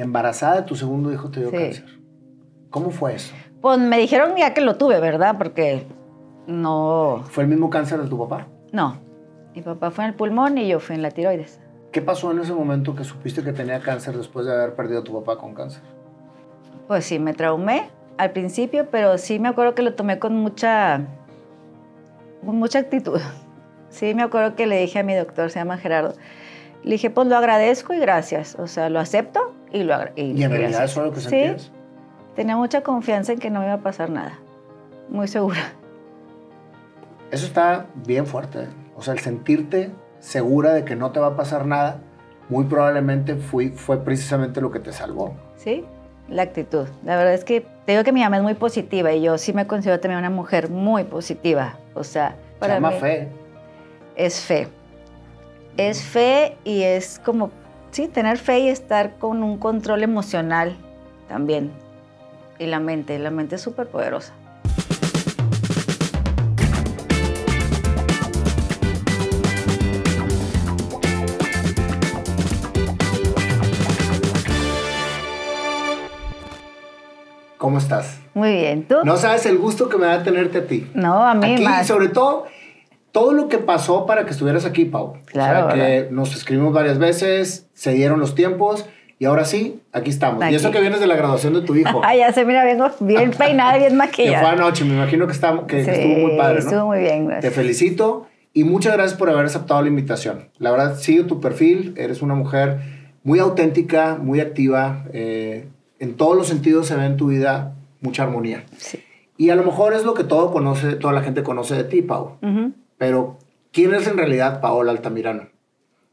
Embarazada de tu segundo hijo te dio Sí. cáncer. ¿Cómo fue eso? Pues me dijeron ya que lo tuve, ¿verdad? Porque no, ¿Fue el mismo cáncer de tu papá? no. Mi papá fue en el pulmón y yo fui en la tiroides. ¿Qué pasó en ese momento que supiste que tenía cáncer después de haber perdido a tu papá con cáncer? Pues sí, me traumé al principio, pero sí me acuerdo que lo tomé con mucha, con mucha actitud. Sí, me acuerdo que le dije a mi doctor, se llama Gerardo, le dije, pues lo agradezco y gracias. O sea, lo acepto y lo. ¿Y en realidad eso era lo que sentías? Sí, tenía mucha confianza en que no me iba a pasar nada. Muy segura. Eso está bien fuerte. ¿eh? O sea, el sentirte segura de que no te va a pasar nada, muy probablemente fue, fue precisamente lo que te salvó. Sí, la actitud. La verdad es que te digo que mi mamá es muy positiva y yo sí me considero también una mujer muy positiva. O sea, Se para llama mí fe. es fe. Es fe y es como, sí, tener fe y estar con un control emocional también. Y la mente, la mente es súper poderosa. ¿Cómo estás? Muy bien, ¿tú? No sabes el gusto que me da tenerte a ti. No, a mí aquí, más. sobre todo, todo lo que pasó para que estuvieras aquí, Pau. Claro, O sea, que nos escribimos varias veces, se dieron los tiempos y ahora sí, aquí estamos. Aquí. Y eso que vienes de la graduación de tu hijo. Ay, ya se mira, vengo bien peinada, bien que fue maquillada. anoche, me imagino que, está, que, estuvo muy padre, ¿no? Estuvo muy bien, Te gracias. felicito y muchas gracias por haber aceptado la invitación. La verdad, sigo tu perfil, eres una mujer muy auténtica, muy activa, eh, en todos los sentidos se ve en tu vida mucha armonía. Sí. Y a lo mejor es lo que todo conoce, toda la gente conoce de ti, Pau. Ujú. Pero, ¿quién es en realidad Paola Altamirano?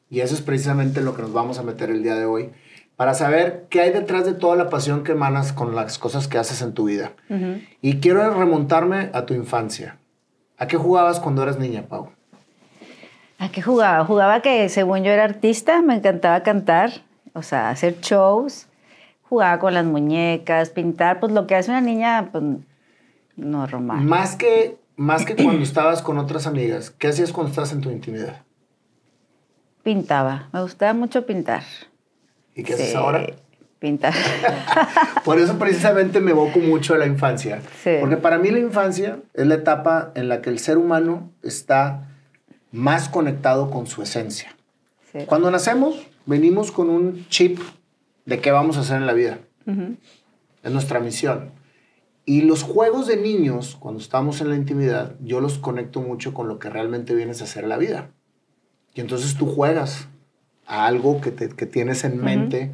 Y eso es precisamente lo que nos vamos a meter el día de hoy, para saber qué hay detrás de toda la pasión que emanas con las cosas que haces en tu vida. Y quiero remontarme a tu infancia. ¿A qué jugabas cuando eras niña, Pau? ¿A qué jugaba? Jugaba que según yo era artista, me encantaba cantar, o sea, hacer shows. Jugaba con las muñecas, pintar, pues lo que hace una niña, pues normal. Más que, más que cuando estabas con otras amigas, ¿qué hacías cuando estabas en tu intimidad? Pintaba, me gustaba mucho pintar. ¿Y qué haces Sí, ahora? Pintar. Por eso precisamente me evoco mucho a la infancia. Sí. Porque para mí la infancia es la etapa en la que el ser humano está más conectado con su esencia. Sí. Cuando nacemos, venimos con un chip de qué vamos a hacer en la vida. Ujú. Es nuestra misión. Y los juegos de niños, cuando estamos en la intimidad, yo los conecto mucho con lo que realmente vienes a hacer en la vida. Y entonces tú juegas a algo que, te- que tienes en mente,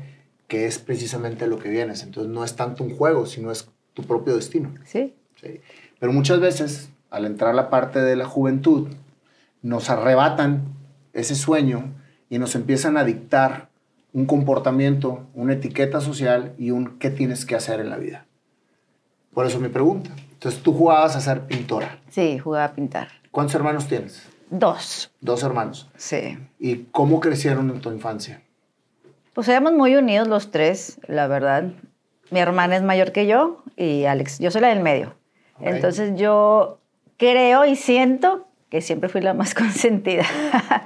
que es precisamente lo que vienes. Entonces no es tanto un juego, sino es tu propio destino. Sí, ¿sí? Pero muchas veces, al entrar la parte de la juventud, nos arrebatan ese sueño y nos empiezan a dictar un comportamiento, una etiqueta social y un qué tienes que hacer en la vida. Por eso mi pregunta. Entonces tú jugabas a ser pintora. sí, jugaba a pintar. ¿Cuántos hermanos tienes? Dos, Dos hermanos. sí. ¿Y cómo crecieron en tu infancia? Pues éramos muy unidos los tres, la verdad. Mi hermana es mayor que yo y Alex, yo soy la del medio. Entonces yo creo y siento que siempre fui la más consentida.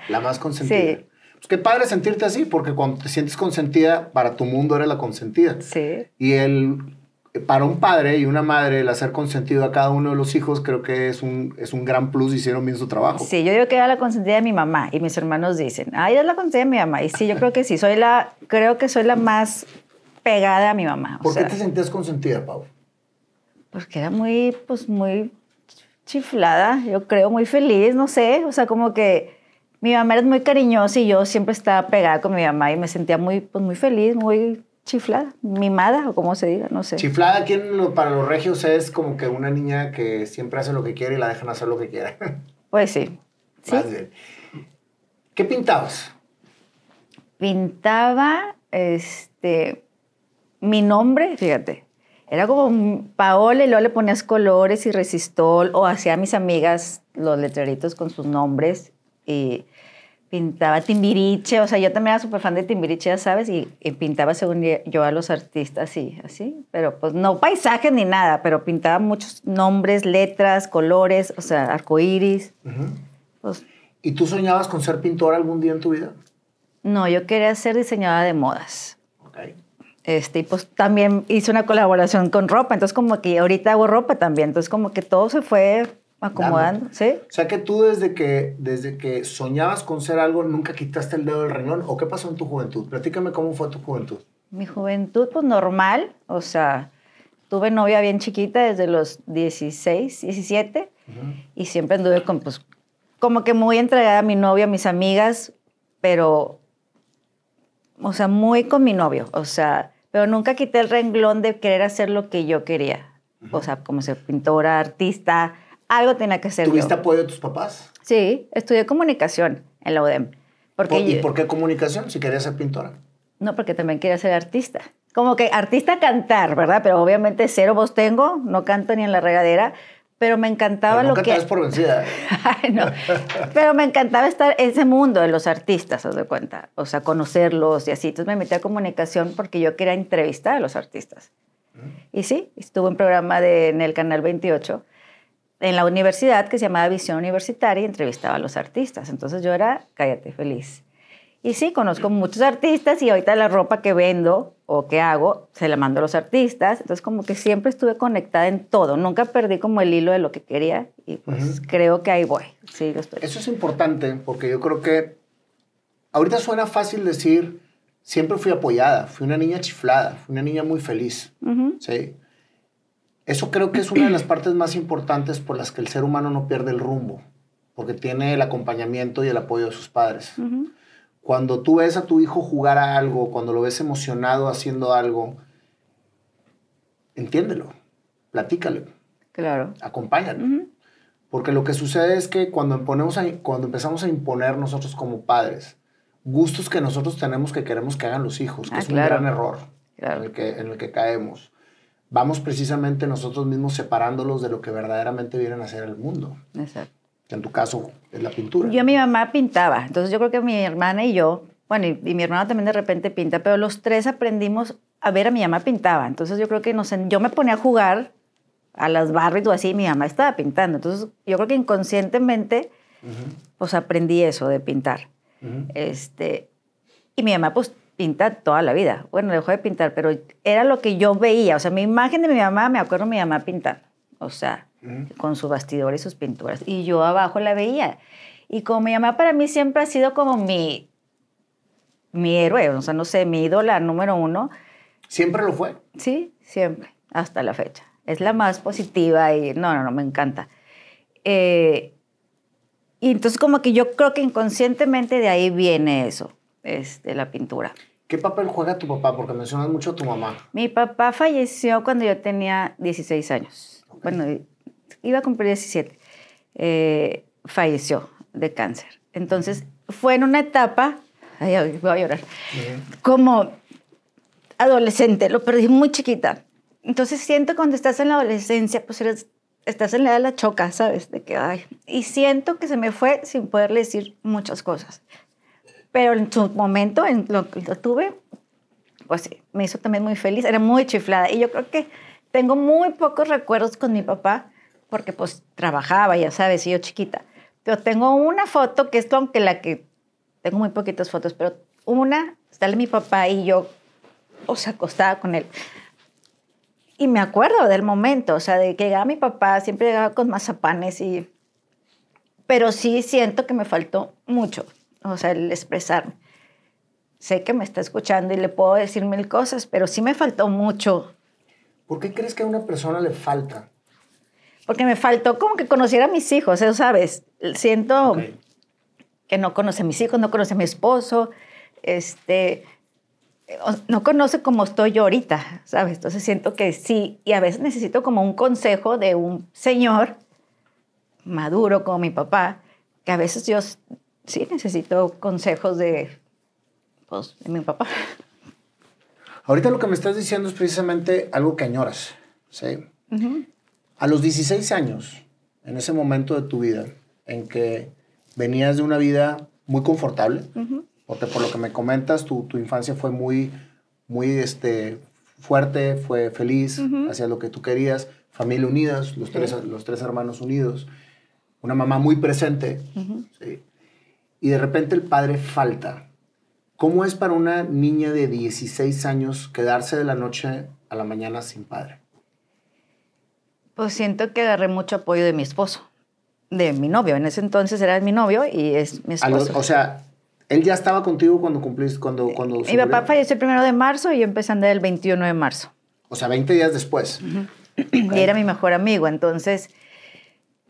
La más consentida. Sí. Pues qué padre sentirte así, porque cuando te sientes consentida, para tu mundo eres la consentida. sí. Y el, para un padre y una madre, el hacer consentido a cada uno de los hijos, creo que es un, es un gran plus, hicieron bien su trabajo. Sí, yo digo que era la consentida de mi mamá y mis hermanos dicen, ay, es la consentida de mi mamá. Y sí, yo creo que sí, soy la, creo que soy la más pegada a mi mamá. o ¿Por sea, qué te sentías consentida, Pau? Porque era muy, pues muy chiflada, yo creo, muy feliz, no sé, o sea, como que mi mamá era muy cariñosa y yo siempre estaba pegada con mi mamá y me sentía muy, pues muy feliz, muy chiflada, mimada o como se diga, no sé. Chiflada aquí en para los regios es como que una niña que siempre hace lo que quiere y la dejan hacer lo que quiera. Pues sí. Sí. Más bien. ¿Qué pintabas? Pintaba, este, mi nombre, fíjate, era como Paola y luego le ponías colores y resistol o hacía a mis amigas los letreritos con sus nombres y pintaba Timbiriche, o sea, yo también era súper fan de Timbiriche, ya sabes, y, y pintaba según yo a los artistas, sí, así, pero pues no paisajes ni nada, pero pintaba muchos nombres, letras, colores, o sea, arcoíris, Ujú. pues ¿Y tú soñabas con ser pintora algún día en tu vida? no, yo quería ser diseñadora de modas. Ok. Este, y pues también hice una colaboración con ropa, entonces como que ahorita hago ropa también, entonces como que todo se fue acomodando, ¿sí? O sea que tú desde que, desde que soñabas con ser algo, nunca quitaste el dedo del renglón, ¿o qué pasó en tu juventud? Platícame cómo fue tu juventud. Mi juventud, pues normal, o sea, tuve novia bien chiquita desde los 16, 17, y siempre anduve con, pues, como que muy entregada a mi novio, a mis amigas, pero, o sea, muy con mi novio, o sea, pero nunca quité el renglón de querer hacer lo que yo quería. O sea, como ser pintora, artista, algo tenía que ser. ¿Tuviste apoyo de tus papás? Sí, estudié comunicación en la UDEM. Porque ¿Y por qué comunicación si querías ser pintora? No, porque también quería ser artista. Como que artista cantar, ¿verdad? Pero obviamente cero voz tengo, no canto ni en la regadera, pero me encantaba pero lo que... por vencida. no. Pero me encantaba estar en ese mundo de los artistas, os de cuenta. O sea, conocerlos y así. Entonces me metí a comunicación porque yo quería entrevistar a los artistas. Y sí, estuve en un programa de, en el Canal 28 en la universidad que se llamaba Visión Universitaria y entrevistaba a los artistas. Entonces yo era, cállate, feliz. Y sí, conozco muchos artistas y ahorita la ropa que vendo o que hago se la mando a los artistas. Entonces como que siempre estuve conectada en todo. Nunca perdí como el hilo de lo que quería y pues creo que ahí voy. Sí, estoy. Eso es importante porque yo creo que ahorita suena fácil decir, siempre fui apoyada, fui una niña chiflada, fui una niña muy feliz. ¿sí? Eso creo que es una de las partes más importantes por las que el ser humano no pierde el rumbo, porque tiene el acompañamiento y el apoyo de sus padres. Cuando tú ves a tu hijo jugar a algo, cuando lo ves emocionado haciendo algo, entiéndelo, platícale. Claro. Acompáñalo. Porque lo que sucede es que cuando, cuando empezamos a imponer nosotros como padres gustos que nosotros tenemos que queremos que hagan los hijos, que ah, es un gran error en, el que, en el que caemos vamos precisamente nosotros mismos separándolos de lo que verdaderamente vienen a hacer el mundo. Exacto. Que en tu caso es la pintura. Yo, mi mamá pintaba, entonces yo creo que mi hermana y yo, bueno, y, mi hermano también de repente pinta, pero los tres aprendimos a ver a mi mamá pintaba. Entonces yo creo que nos, yo me ponía a jugar a las Barbies o así, mi mamá estaba pintando. Entonces yo creo que inconscientemente, pues aprendí eso de pintar. este, y mi mamá, pues pinta toda la vida. Bueno, dejó de pintar, pero era lo que yo veía. O sea, mi imagen de mi mamá, me acuerdo de mi mamá pintando. O sea, con su bastidor y sus pinturas. Y yo abajo la veía. Y como mi mamá para mí siempre ha sido como mi, mi héroe, o sea, no sé, mi ídola número uno. ¿Siempre lo fue? Sí, siempre, hasta la fecha. Es la más positiva y no, no, no, me encanta. Eh, y entonces como que yo creo que inconscientemente de ahí viene eso, este, la pintura. ¿Qué papel juega tu papá? Porque mencionas mucho a tu mamá. Mi papá falleció cuando yo tenía 16 años. Bueno, iba a cumplir 17. Eh, falleció de cáncer. Entonces, fue en una etapa, ay, voy a llorar, como adolescente, lo perdí muy chiquita. Entonces, siento cuando estás en la adolescencia, pues eres, estás en la edad de la choca, ¿sabes? De que, ay, y siento que se me fue sin poderle decir muchas cosas. Pero en su momento, en lo que lo tuve, pues me hizo también muy feliz. Era muy chiflada. Y yo creo que tengo muy pocos recuerdos con mi papá, porque pues trabajaba, ya sabes, y yo chiquita. Pero tengo una foto que es aunque la que tengo muy poquitas fotos, pero una, sale mi papá y yo, o sea, acostada con él. Y me acuerdo del momento, o sea, de que llegaba mi papá, siempre llegaba con mazapanes y... Pero sí siento que me faltó mucho o sea, el expresarme. Sé que me está escuchando y le puedo decir mil cosas, pero sí me faltó mucho. ¿Por qué crees que a una persona le falta? Porque me faltó como que conociera a mis hijos, eso sabes. Siento que no conoce a mis hijos, no conoce a mi esposo, este, no conoce cómo estoy yo ahorita, ¿sabes? Entonces siento que sí, y a veces necesito como un consejo de un señor maduro como mi papá, que a veces yo sí necesito consejos de, pues, de mi papá. Ahorita lo que me estás diciendo es precisamente algo que añoras, ¿sí? A los 16 años, en ese momento de tu vida, en que venías de una vida muy confortable, porque por lo que me comentas, tu, tu, infancia fue muy, muy este, fuerte, fue feliz, hacías lo que tú querías, familia unidas, los, tres, los tres hermanos unidos, una mamá muy presente, ¿sí? Y de repente el padre falta. ¿Cómo es para una niña de 16 años quedarse de la noche a la mañana sin padre? Pues siento que agarré mucho apoyo de mi esposo, de mi novio. En ese entonces era mi novio y es mi lo- esposo. o sea, él ya estaba contigo cuando cumpliste, cuando, cuando mi papá falleció el primero de marzo y yo empecé a andar el 21 de marzo. O sea, 20 días después. Y era mi mejor amigo. Entonces,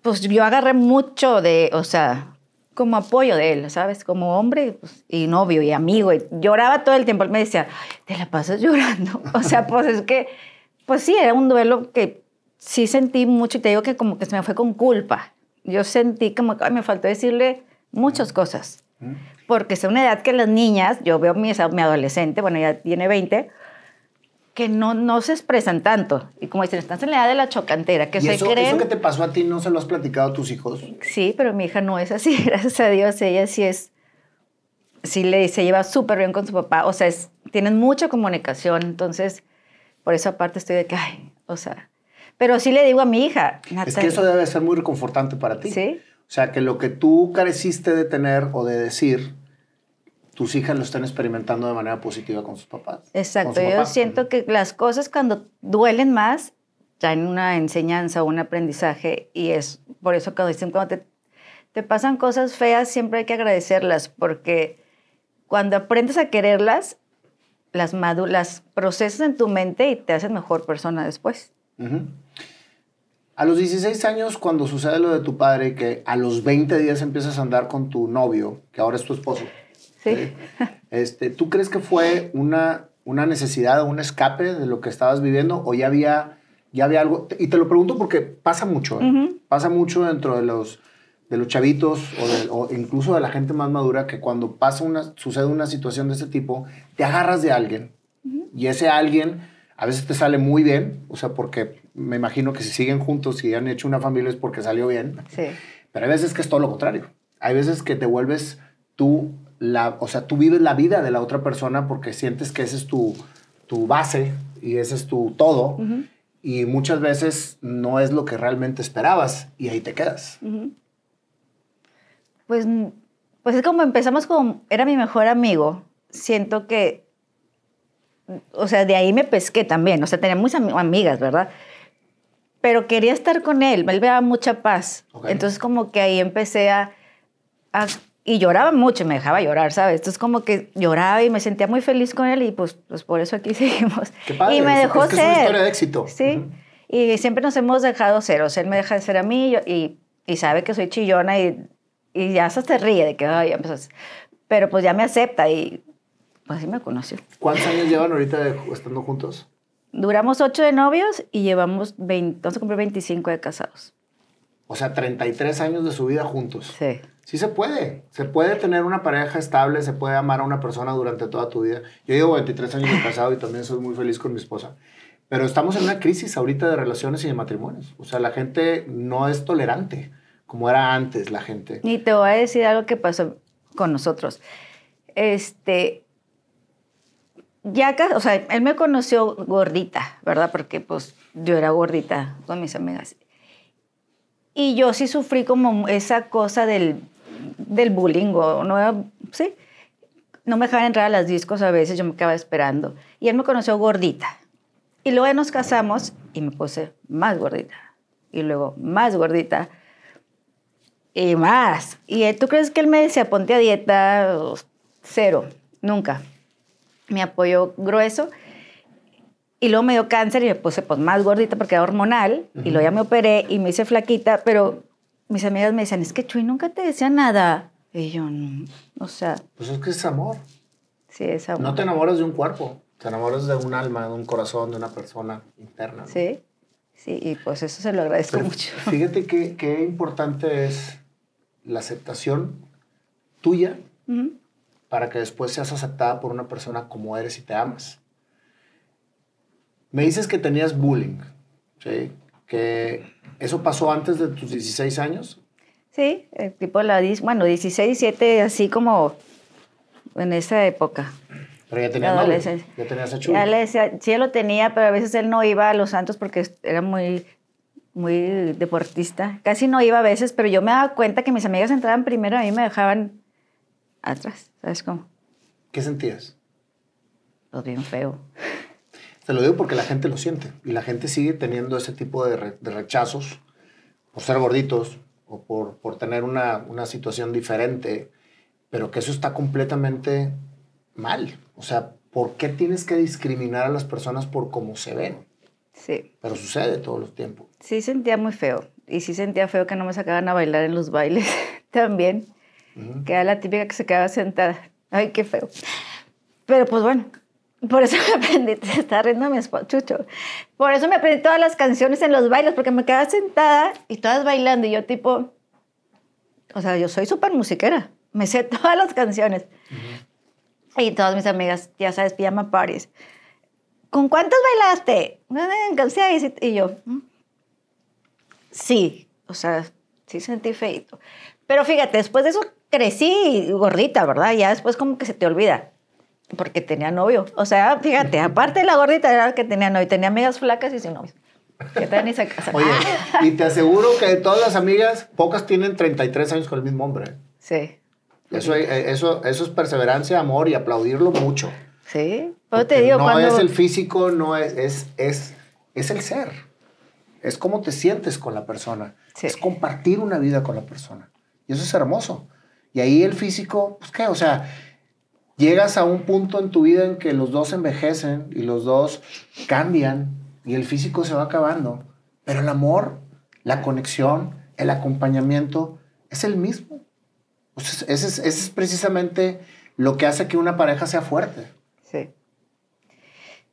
pues yo agarré mucho de, o sea, como apoyo de él, ¿sabes? Como hombre pues, y novio y amigo. Y lloraba todo el tiempo. Él me decía, "Ay, te la pasas llorando. O sea, pues es que, pues sí, era un duelo que sí sentí mucho y te digo que como que se me fue con culpa. Yo sentí como que ay, me faltó decirle muchas cosas. Porque es una edad que las niñas, yo veo mi, mi adolescente, bueno, ya tiene 20, que no, no se expresan tanto. Y como dicen, estás en la edad de la chocantera, que ¿Y se eso, creen... eso que te pasó a ti no se lo has platicado a tus hijos? Sí, pero mi hija no es así, gracias a Dios. Ella sí es, sí le, se lleva súper bien con su papá. O sea, es, tienen mucha comunicación. Entonces, por eso aparte estoy de que, ay, o sea... Pero sí le digo a mi hija, Es que Natalia, eso debe ser muy reconfortante para ti. Sí. O sea, que lo que tú careciste de tener o de decir, tus hijas lo están experimentando de manera positiva con sus papás. Exacto, yo siento que las cosas cuando duelen más traen una enseñanza, un aprendizaje y es por eso cuando dicen cuando te, te pasan cosas feas siempre hay que agradecerlas porque cuando aprendes a quererlas las, las procesas en tu mente y te haces mejor persona después. Ujú. A los 16 años, cuando sucede lo de tu padre, que a los 20 días empiezas a andar con tu novio, que ahora es tu esposo, Sí. Este, ¿Tú crees que fue una, una necesidad o un escape de lo que estabas viviendo o ya había, ya había algo? Y te lo pregunto porque pasa mucho, ¿eh? Pasa mucho dentro de los, de los chavitos o, de- o incluso de la gente más madura que cuando pasa una, sucede una situación de ese tipo, te agarras de alguien y ese alguien a veces te sale muy bien, o sea, porque me imagino que si siguen juntos y han hecho una familia es porque salió bien. Sí. Pero hay veces que es todo lo contrario. Hay veces que te vuelves tú, la, o sea, tú vives la vida de la otra persona porque sientes que ese es tu, tu base y ese es tu todo. Y muchas veces no es lo que realmente esperabas y ahí te quedas. Pues, pues es como empezamos como, era mi mejor amigo, siento que, o sea, de ahí me pesqué también, o sea, tenía muchas ami- amigas, ¿verdad? Pero quería estar con él, él me daba mucha paz. Entonces como que ahí empecé a, a- y lloraba mucho, me dejaba llorar, ¿sabes? Entonces como que lloraba y me sentía muy feliz con él y pues, pues por eso aquí seguimos. Qué padre. Y me es- dejó es que ser. Es una historia de éxito. Sí, Ujú. y siempre nos hemos dejado ser, o sea, él me deja de ser a mí y, yo- y, y sabe que soy chillona y, y ya hasta se ríe de que, ay, ya. Pero pues ya me acepta y pues así me conoció. ¿Cuántos años llevan ahorita de- estando juntos? Duramos ocho de novios y llevamos 20, vamos a cumplir 25 de casados. O sea, 33 años de su vida juntos. Sí. Sí se puede. Se puede tener una pareja estable, se puede amar a una persona durante toda tu vida. Yo llevo 23 años de casado y también soy muy feliz con mi esposa. Pero estamos en una crisis ahorita de relaciones y de matrimonios. O sea, la gente no es tolerante como era antes la gente. Y te voy a decir algo que pasó con nosotros. Este, ya, o sea, él me conoció gordita, ¿verdad? Porque pues yo era gordita con mis amigas. Y yo sí sufrí como esa cosa del, del bullying, o no, sí. No me dejaban entrar a las discos a veces, yo me quedaba esperando. Y él me conoció gordita. Y luego nos casamos y me puse más gordita. Y luego más gordita. Y más. ¿Y él- tú crees que él me decía, ponte a dieta? Cero, nunca. Me apoyó grueso. Y luego me dio cáncer y me puse pues, más gordita porque era hormonal. Y luego ya me operé y me hice flaquita. Pero mis amigas me decían, es que Chuy nunca te decía nada. Y yo, no. O sea, Pues es que es amor. sí, es amor. No te enamoras de un cuerpo, te enamoras de un alma, de un corazón, de una persona interna. ¿no? Sí, sí. Y pues eso se lo agradezco Pero mucho. Fíjate qué, qué importante es la aceptación tuya para que después seas aceptada por una persona como eres y te amas. Me dices que tenías bullying, ¿sí? Que eso pasó antes de tus 16 años. Sí, eh, tipo la, bueno, 16, 17, así como en esa época. Pero ya tenías novio, ya tenías a. Ya le decía, sí, ya lo tenía, pero a veces él no iba a los santos porque era muy, muy deportista. Casi no iba a veces, pero yo me daba cuenta que mis amigas entraban primero y a mí me dejaban atrás, ¿sabes cómo? ¿qué sentías? Pues bien feo. Te lo digo porque la gente lo siente y la gente sigue teniendo ese tipo de, re- de rechazos por ser gorditos o por, por tener una, una situación diferente, pero que eso está completamente mal. O sea, ¿por qué tienes que discriminar a las personas por cómo se ven? Sí. Pero sucede todos los tiempos. Sí sentía muy feo. Y sí sentía feo que no me sacaban a bailar en los bailes también. Ujú. Que era la típica que se quedaba sentada. Ay, qué feo. Pero pues bueno, por eso me aprendí, te está riendo mi esposo, Chucho. Por eso me aprendí todas las canciones en los bailes, porque me quedaba sentada y todas bailando. Y yo tipo, o sea, yo soy súper musiquera. Me sé todas las canciones. Y todas mis amigas, ya sabes, pijama parties. ¿Con cuántas bailaste? Y yo, "Mm". sí, o sea, sí sentí feito. Pero fíjate, después de eso crecí gordita, ¿verdad? Ya después como que se te olvida. Porque tenía novio. O sea, fíjate, aparte de la gordita era que tenía novio. Tenía amigas flacas y sin novio. Que todavía ni se casan. Oye, y te aseguro que de todas las amigas, pocas tienen 33 años con el mismo hombre. Sí, Eso, eh, eso, eso es perseverancia, amor y aplaudirlo mucho. sí. Pero te digo, no cuando... es el físico, no es, es, es, es el ser. Es cómo te sientes con la persona. Sí. Es compartir una vida con la persona. Y eso es hermoso. Y ahí el físico, pues qué, o sea, llegas a un punto en tu vida en que los dos envejecen y los dos cambian y el físico se va acabando. Pero el amor, la conexión, el acompañamiento es el mismo. Ese es, ese es precisamente lo que hace que una pareja sea fuerte. Sí.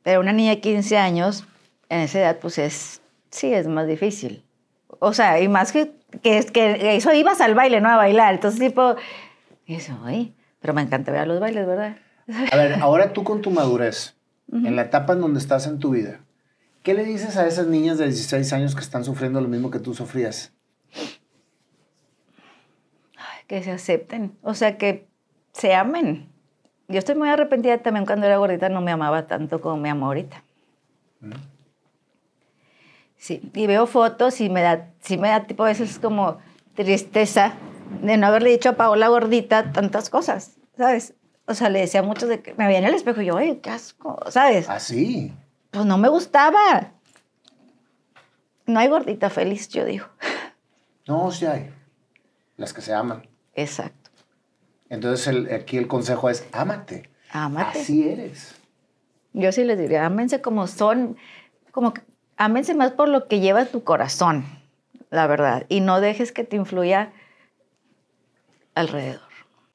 Pero una niña de 15 años, en esa edad, pues es, sí, es más difícil. O sea, y más que, que, que eso ibas al baile, no a bailar. Entonces, tipo, eso, ay, pero me encanta ver a los bailes, ¿verdad? A ver, ahora tú con tu madurez, en la etapa en donde estás en tu vida, ¿qué le dices a esas niñas de 16 años que están sufriendo lo mismo que tú sufrías? Que se acepten, o sea, que se amen. Yo estoy muy arrepentida también cuando era gordita, no me amaba tanto como me amo ahorita. Sí, y veo fotos y me da, sí me da tipo a veces como tristeza de no haberle dicho a Paola gordita tantas cosas, ¿sabes? O sea, le decía a muchos de que me veía en el espejo y yo, ay, qué asco, ¿sabes? Así. Pues no me gustaba. No hay gordita feliz, yo digo. No, sí hay. Las que se aman. Exacto. Entonces el- aquí el consejo es, ámate. Ámate. Así eres. Yo sí les diría, ámense como son, como que ámense más por lo que lleva tu corazón, la verdad, y no dejes que te influya alrededor.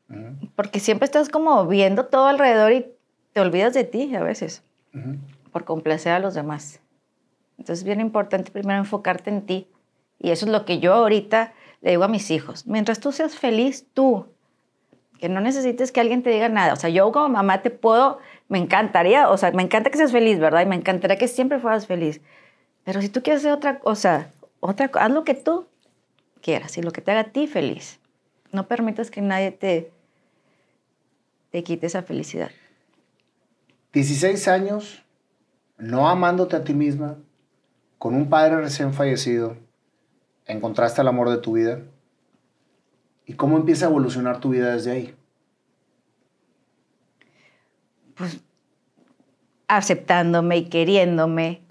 Ujú, Porque siempre estás como viendo todo alrededor y te olvidas de ti a veces, ujú. por complacer a los demás. Entonces es bien importante primero enfocarte en ti. Y eso es lo que yo ahorita le digo a mis hijos. Mientras tú seas feliz, tú, que no necesites que alguien te diga nada. O sea, yo como mamá te puedo, me encantaría, o sea, me encanta que seas feliz, ¿verdad? Y me encantaría que siempre fueras feliz. Pero si tú quieres hacer otra cosa, otra, haz lo que tú quieras y lo que te haga a ti feliz. No permitas que nadie te, te quite esa felicidad. 16 años, no amándote a ti misma, con un padre recién fallecido, encontraste el amor de tu vida. ¿Y cómo empieza a evolucionar tu vida desde ahí? pues aceptándome y queriéndome.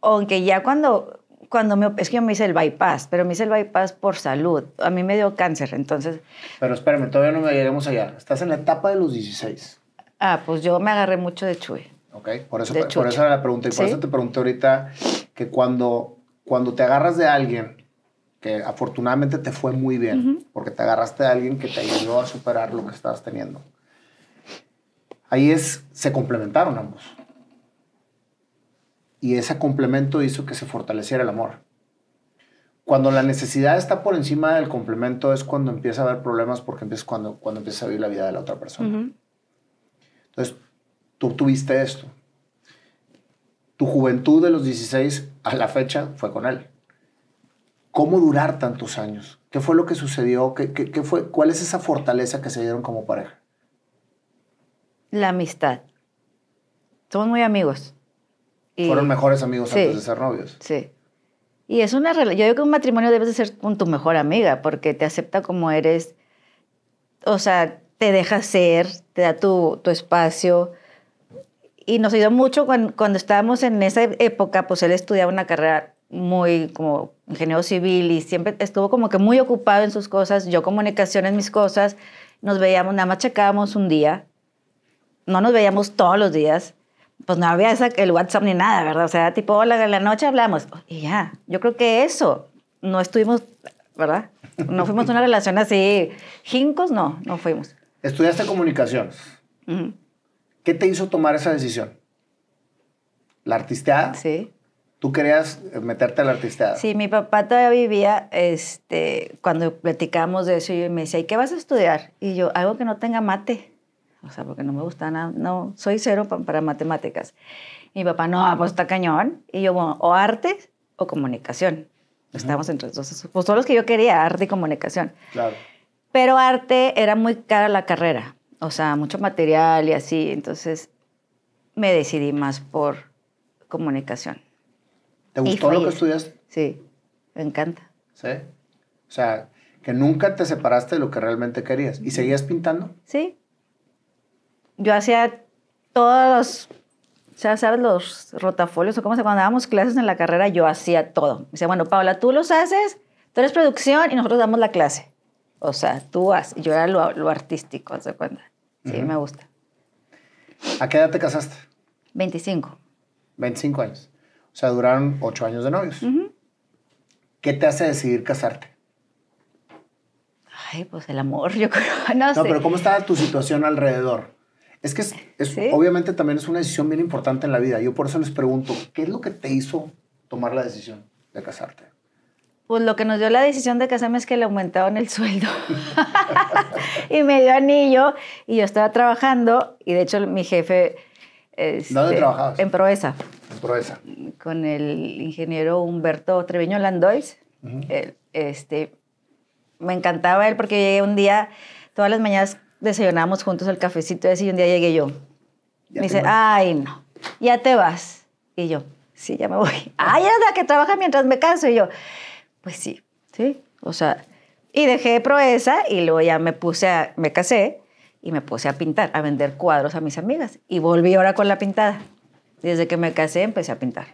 Aunque ya cuando, cuando me, es que yo me hice el bypass, pero me hice el bypass por salud. A mí me dio cáncer, entonces, Pero espérame, todavía no me lleguemos allá. Estás en la etapa de los 16. ah, pues yo me agarré mucho de Chuy. ¿Ok? Por eso, por chucho. eso era la pregunta. Y por Sí. eso te pregunté ahorita que cuando, cuando te agarras de alguien, que afortunadamente te fue muy bien, porque te agarraste de alguien que te ayudó a superar lo que estabas teniendo. Ahí es, se complementaron ambos. Y ese complemento hizo que se fortaleciera el amor. Cuando la necesidad está por encima del complemento es cuando empieza a haber problemas porque empieza cuando, cuando empieza a vivir la vida de la otra persona. Entonces, tú tuviste esto. Tu juventud de los 16 a la fecha fue con él. ¿Cómo durar tantos años? ¿Qué fue lo que sucedió? ¿Qué, qué- qué fue? ¿Cuál es esa fortaleza que se dieron como pareja? La amistad. Somos muy amigos. Y- Fueron mejores amigos Sí. antes de ser novios. Sí. Y es una relación. Yo digo que un matrimonio debes de ser con tu mejor amiga porque te acepta como eres. O sea, te deja ser, te da tu, tu espacio. Y nos ayudó mucho cuando, cuando estábamos en esa época, pues él estudiaba una carrera muy como ingeniero civil y siempre estuvo como que muy ocupado en sus cosas, yo comunicación en mis cosas, nos veíamos, nada más checábamos un día, no nos veíamos todos los días, pues no había esa, el WhatsApp ni nada, ¿verdad? O sea, tipo, hola, en la noche hablamos, y ya, yo creo que eso, no estuvimos, ¿verdad? No fuimos una relación así, jincos, no, no fuimos. Estudiaste comunicaciones. Ujú. ¿Qué te hizo tomar esa decisión? ¿La artisteada? Sí. ¿Tú querías meterte a la artisteada? Sí, mi papá todavía vivía, este, cuando platicábamos de eso, y me decía, ¿y qué vas a estudiar? Y yo, algo que no tenga mate. O sea, porque no me gusta nada, no, soy cero pa- para matemáticas. Mi papá, no, pues está cañón. Y yo, bueno, o arte o comunicación. Estábamos entre los dos. Pues todos los que yo quería, arte y comunicación. Claro. Pero arte era muy cara la carrera, o sea, mucho material y así, entonces me decidí más por comunicación. ¿Te gustó lo que estudiaste? Sí, me encanta. Sí. O sea, que nunca te separaste de lo que realmente querías. ¿Y seguías pintando? Sí. Yo hacía todos los, o sea, ¿sabes? Los rotafolios o cómo se cuando dábamos clases en la carrera, yo hacía todo. Me decía, bueno, Paula, tú los haces, tú eres producción y nosotros damos la clase. O sea, tú haces. Yo era lo, lo artístico, ¿se cuenta? Sí, me gusta. ¿A qué edad te casaste? 25. 25 años. O sea, duraron 8 años de novios. ¿Qué te hace decidir casarte? Ay, pues el amor, yo creo, no, No, sé. pero ¿cómo estaba tu situación alrededor? Es que es, es- Sí. obviamente también es una decisión bien importante en la vida. Yo por eso les pregunto, ¿qué es lo que te hizo tomar la decisión de casarte? Pues lo que nos dio la decisión de casarme es que le aumentaron el sueldo. y me dio anillo y yo estaba trabajando y de hecho mi jefe... este, ¿Dónde trabajabas? En Proeza, En Proeza. con el ingeniero Humberto Treviño Landois. Él, este, me encantaba él porque llegué un día, todas las mañanas desayunábamos juntos el cafecito ese y un día llegué yo. Ya Me dice, ay, no, ya te vas. Y yo, sí, ya me voy. Ay, es la que trabaja mientras me caso. Y yo, pues sí, sí. O sea, y dejé Proeza y luego ya me puse a, me casé y me puse a pintar, a vender cuadros a mis amigas. Y volví ahora con la pintada. Desde que me casé empecé a pintar.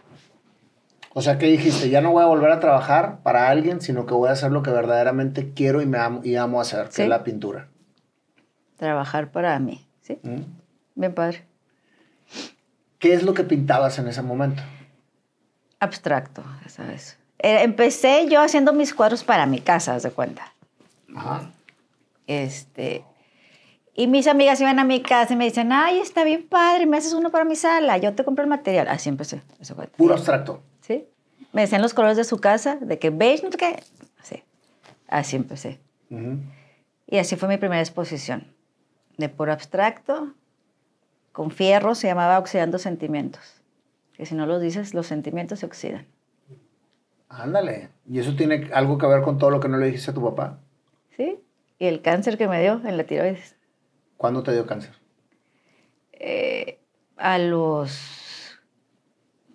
O sea, ¿qué dijiste? Ya no voy a volver a trabajar para alguien, sino que voy a hacer lo que verdaderamente quiero y me amo, y amo hacer, que es la pintura. Trabajar para mí, ¿sí? ¿Mm? Bien padre. ¿Qué es lo que pintabas en ese momento? Abstracto, ya sabes. Eh, empecé yo haciendo mis cuadros para mi casa, haz de cuenta. Ajá. Este, y mis amigas iban a mi casa y me dicen, ay, está bien padre, me haces uno para mi sala, yo te compro el material. Así empecé. Eso fue. Puro abstracto. ¿Sí? Me decían los colores de su casa, de que beige, no sé qué. Así. Así empecé. Y así fue mi primera exposición. De puro abstracto, con fierro, se llamaba Oxidando Sentimientos. Que si no los dices, los sentimientos se oxidan. Ándale. ¿Y eso tiene algo que ver con todo lo que no le dijiste a tu papá? ¿Sí? Y el cáncer que me dio en la tiroides. ¿Cuándo te dio cáncer? Eh, a los,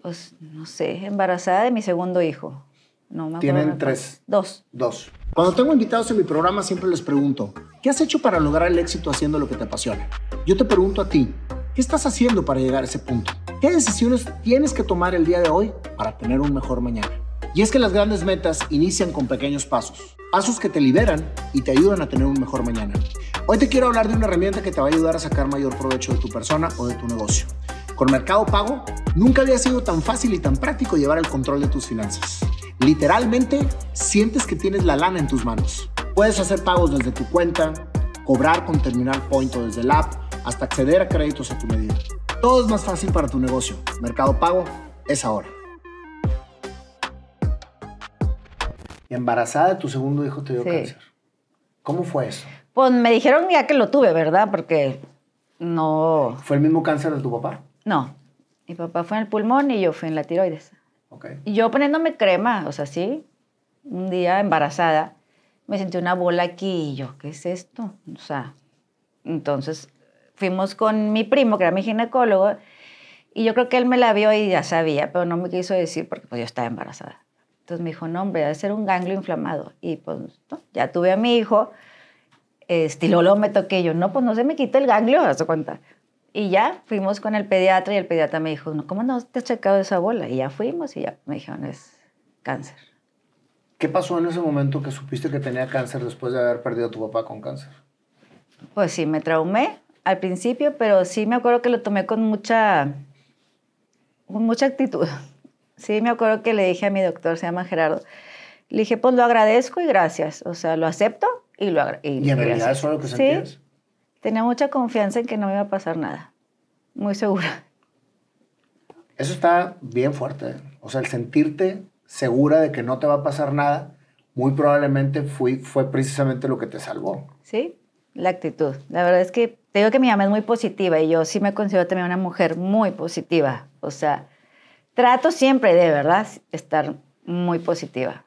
pues, no sé, embarazada de mi segundo hijo. No me acuerdo Tienen tres. Dos. Dos. Cuando tengo invitados en mi programa siempre les pregunto, ¿qué has hecho para lograr el éxito haciendo lo que te apasiona? Yo te pregunto a ti, ¿qué estás haciendo para llegar a ese punto? ¿Qué decisiones tienes que tomar el día de hoy para tener un mejor mañana? Y es que las grandes metas inician con pequeños pasos, pasos que te liberan y te ayudan a tener un mejor mañana. Hoy te quiero hablar de una herramienta que te va a ayudar a sacar mayor provecho de tu persona o de tu negocio. Con Mercado Pago, nunca había sido tan fácil y tan práctico llevar el control de tus finanzas. Literalmente, sientes que tienes la lana en tus manos. Puedes hacer pagos desde tu cuenta, cobrar con Terminal Point o desde la app, hasta acceder a créditos a tu medida. Todo es más fácil para tu negocio. Mercado Pago es ahora. Y embarazada de tu segundo hijo te dio Sí. cáncer. ¿Cómo fue eso? Pues me dijeron ya que lo tuve, ¿verdad? Porque no, ¿Fue el mismo cáncer de tu papá? no. Mi papá fue en el pulmón y yo fui en la tiroides. Ok. Y yo poniéndome crema, o sea, sí, un día embarazada, me sentí una bola aquí y yo, ¿qué es esto? O sea, entonces fuimos con mi primo, que era mi ginecólogo, y yo creo que él me la vio y ya sabía, pero no me quiso decir porque pues yo estaba embarazada. Entonces me dijo, no, hombre, debe ser un ganglio inflamado. Y pues no, ya tuve a mi hijo, Este, y luego, me toqué yo, no, pues no se me quita el ganglio, de cuenta. Y ya fuimos con el pediatra y el pediatra me dijo, no, ¿cómo no te has checado esa bola? Y ya fuimos y ya me dijeron, es cáncer. ¿Qué pasó en ese momento que supiste que tenía cáncer después de haber perdido a tu papá con cáncer? Pues sí, me traumé al principio, pero sí me acuerdo que lo tomé con mucha, con mucha actitud. Sí, me acuerdo que le dije a mi doctor, se llama Gerardo, le dije, pues lo agradezco y gracias. O sea, lo acepto y lo agradezco. ¿Y en realidad eso es lo que sentías? Sí, tenía mucha confianza en que no me iba a pasar nada. Muy segura. Eso está bien fuerte. O sea, el sentirte segura de que no te va a pasar nada, muy probablemente fue, fue precisamente lo que te salvó. Sí, la actitud. La verdad es que te digo que mi mamá es muy positiva y yo sí me considero también una mujer muy positiva. O sea, trato siempre de verdad estar muy positiva.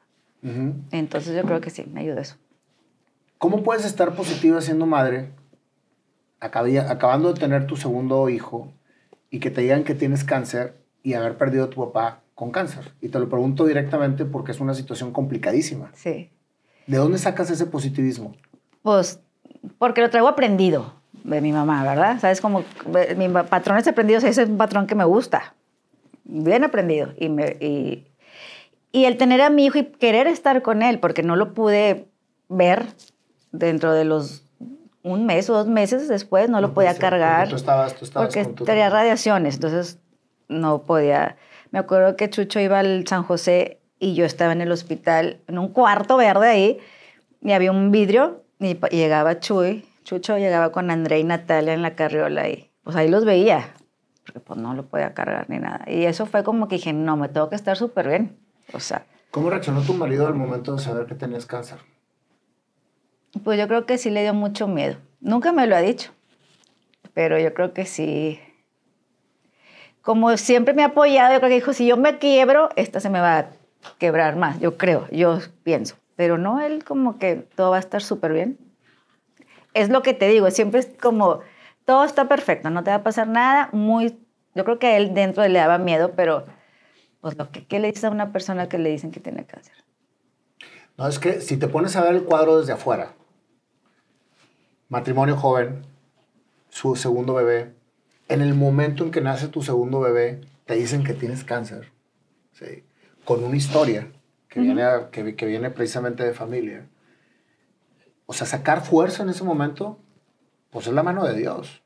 Entonces yo creo que sí, me ayuda eso. ¿Cómo puedes estar positiva siendo madre, acabando de tener tu segundo hijo y que te digan que tienes cáncer y haber perdido a tu papá con cáncer? Y te lo pregunto directamente porque es una situación complicadísima. Sí. ¿De dónde sacas ese positivismo? Pues porque lo traigo aprendido de mi mamá, ¿verdad? Sabes como mi patrón es aprendido, ese es un patrón que me gusta, bien aprendido. Y, me, y, y el tener a mi hijo y querer estar con él, porque no lo pude ver dentro de los un mes o dos meses después, no, lo podía cargar. Porque tú estabas, tú estabas porque tenía radiaciones, entonces no podía. Me acuerdo que Chucho iba al San José y yo estaba en el hospital, en un cuarto verde ahí, y había un vidrio, y llegaba Chuy, Chucho llegaba con André y Natalia en la carriola y pues ahí los veía, porque pues no lo podía cargar ni nada. Y eso fue como que dije, no, me tengo que estar súper bien. O sea. ¿Cómo reaccionó tu marido al momento de saber que tenías cáncer? Pues yo creo que sí le dio mucho miedo. Nunca me lo ha dicho, pero yo creo que sí. Como siempre me ha apoyado, yo creo que dijo, si yo me quiebro, esta se me va a quebrar más, yo creo, yo pienso. Pero no, él como que todo va a estar súper bien. Es lo que te digo, siempre es como, todo está perfecto, no te va a pasar nada, muy, yo creo que a él dentro le daba miedo, pero pues lo que ¿qué le dices a una persona que le dicen que tiene cáncer. No, es que si te pones a ver el cuadro desde afuera, matrimonio joven, su segundo bebé, en el momento en que nace tu segundo bebé, te dicen que tienes cáncer, ¿sí? con una historia que, viene que, que, viene precisamente de familia. O sea, sacar fuerza en ese momento, pues es la mano de Dios.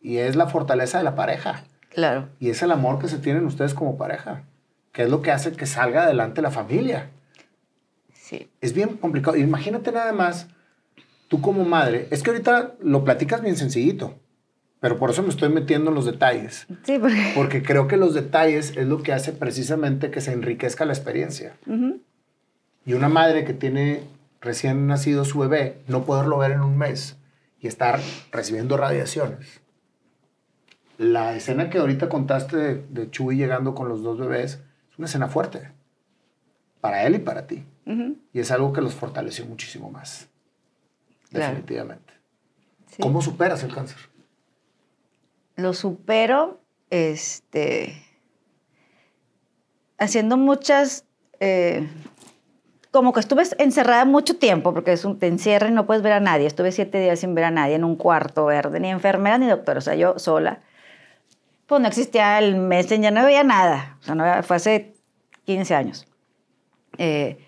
Y es la fortaleza de la pareja. Claro. Y es el amor que se tienen ustedes como pareja, que es lo que hace que salga adelante la familia. Sí. Es bien complicado. Imagínate nada más tú como madre, es que ahorita lo platicas bien sencillito, pero por eso me estoy metiendo en los detalles. Sí, porque... Porque creo que los detalles es lo que hace precisamente que se enriquezca la experiencia. Y una madre que tiene recién nacido su bebé, no poderlo ver en un mes y estar recibiendo radiaciones. La escena que ahorita contaste de, de Chuy llegando con los dos bebés es una escena fuerte. Para él y para ti. Y es algo que los fortaleció muchísimo más definitivamente. ¿Cómo superas el cáncer? Lo supero este, haciendo muchas... Eh, como que estuve encerrada mucho tiempo, porque es un, te encierra y no puedes ver a nadie. Estuve siete días sin ver a nadie en un cuarto verde, ni enfermera ni doctor, o sea, yo sola. Pues no existía el Messenger, no veía nada. O sea, no, fue hace 15 años. Eh,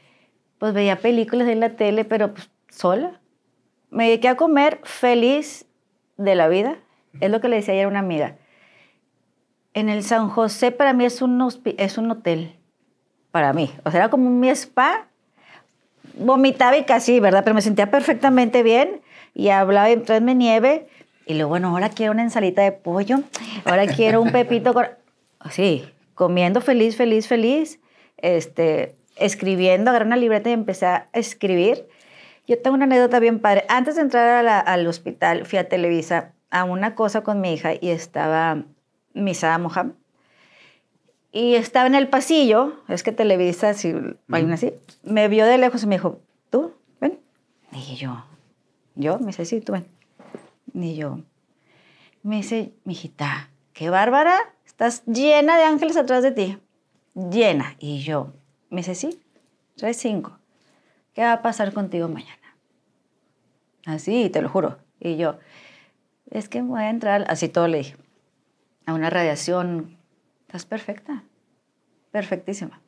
pues veía películas en la tele, pero pues, sola me dediqué a comer feliz de la vida. Es lo que le decía ayer a una amiga. En el San José para mí es un, es un hotel. Para mí. O sea, era como mi spa. Vomitaba y casi, ¿verdad? Pero me sentía perfectamente bien. Y hablaba, entonces me nieve. Y luego, bueno, ahora quiero una ensalita de pollo. Ahora quiero un pepito con... Sí, comiendo feliz, feliz, feliz. Este, escribiendo, agarré una libreta y empecé a escribir. Yo tengo una anécdota bien padre. Antes de entrar al hospital, fui a Televisa a una cosa con mi hija y estaba Misa Mohamed. Y estaba en el pasillo, es que Televisa, si hay una así, me vio de lejos y me dijo, ¿tú? Ven. Y yo, ¿yo? Me dice, sí, tú ven. Y yo, me dice, mijita, qué bárbara, estás llena de ángeles atrás de ti. Llena. Y yo, me dice, sí, traes cinco. ¿Qué va a pasar contigo mañana? Así, te lo juro. Y yo, es que voy a entrar, así todo le dije, a una radiación. Estás perfecta, perfectísima.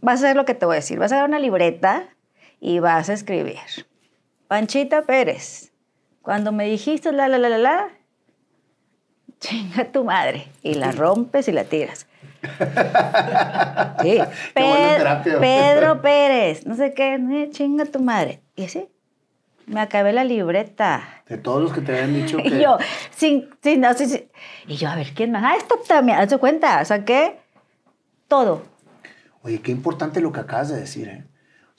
Vas a hacer lo que te voy a decir. Vas a dar una libreta y vas a escribir. Panchita Pérez, cuando me dijiste la, la, la, la, la, chinga tu madre. Y la rompes y la tiras. Sí. Pedro Pérez, no sé qué, eh, chinga tu madre. Y así, me acabé la libreta. De todos los que te habían dicho que... Y yo, sin, sin, no, sí, sí. Y yo, a ver, ¿quién más? Ah, esto también, haz cuenta, saqué todo. Oye, qué importante lo que acabas de decir, ¿eh?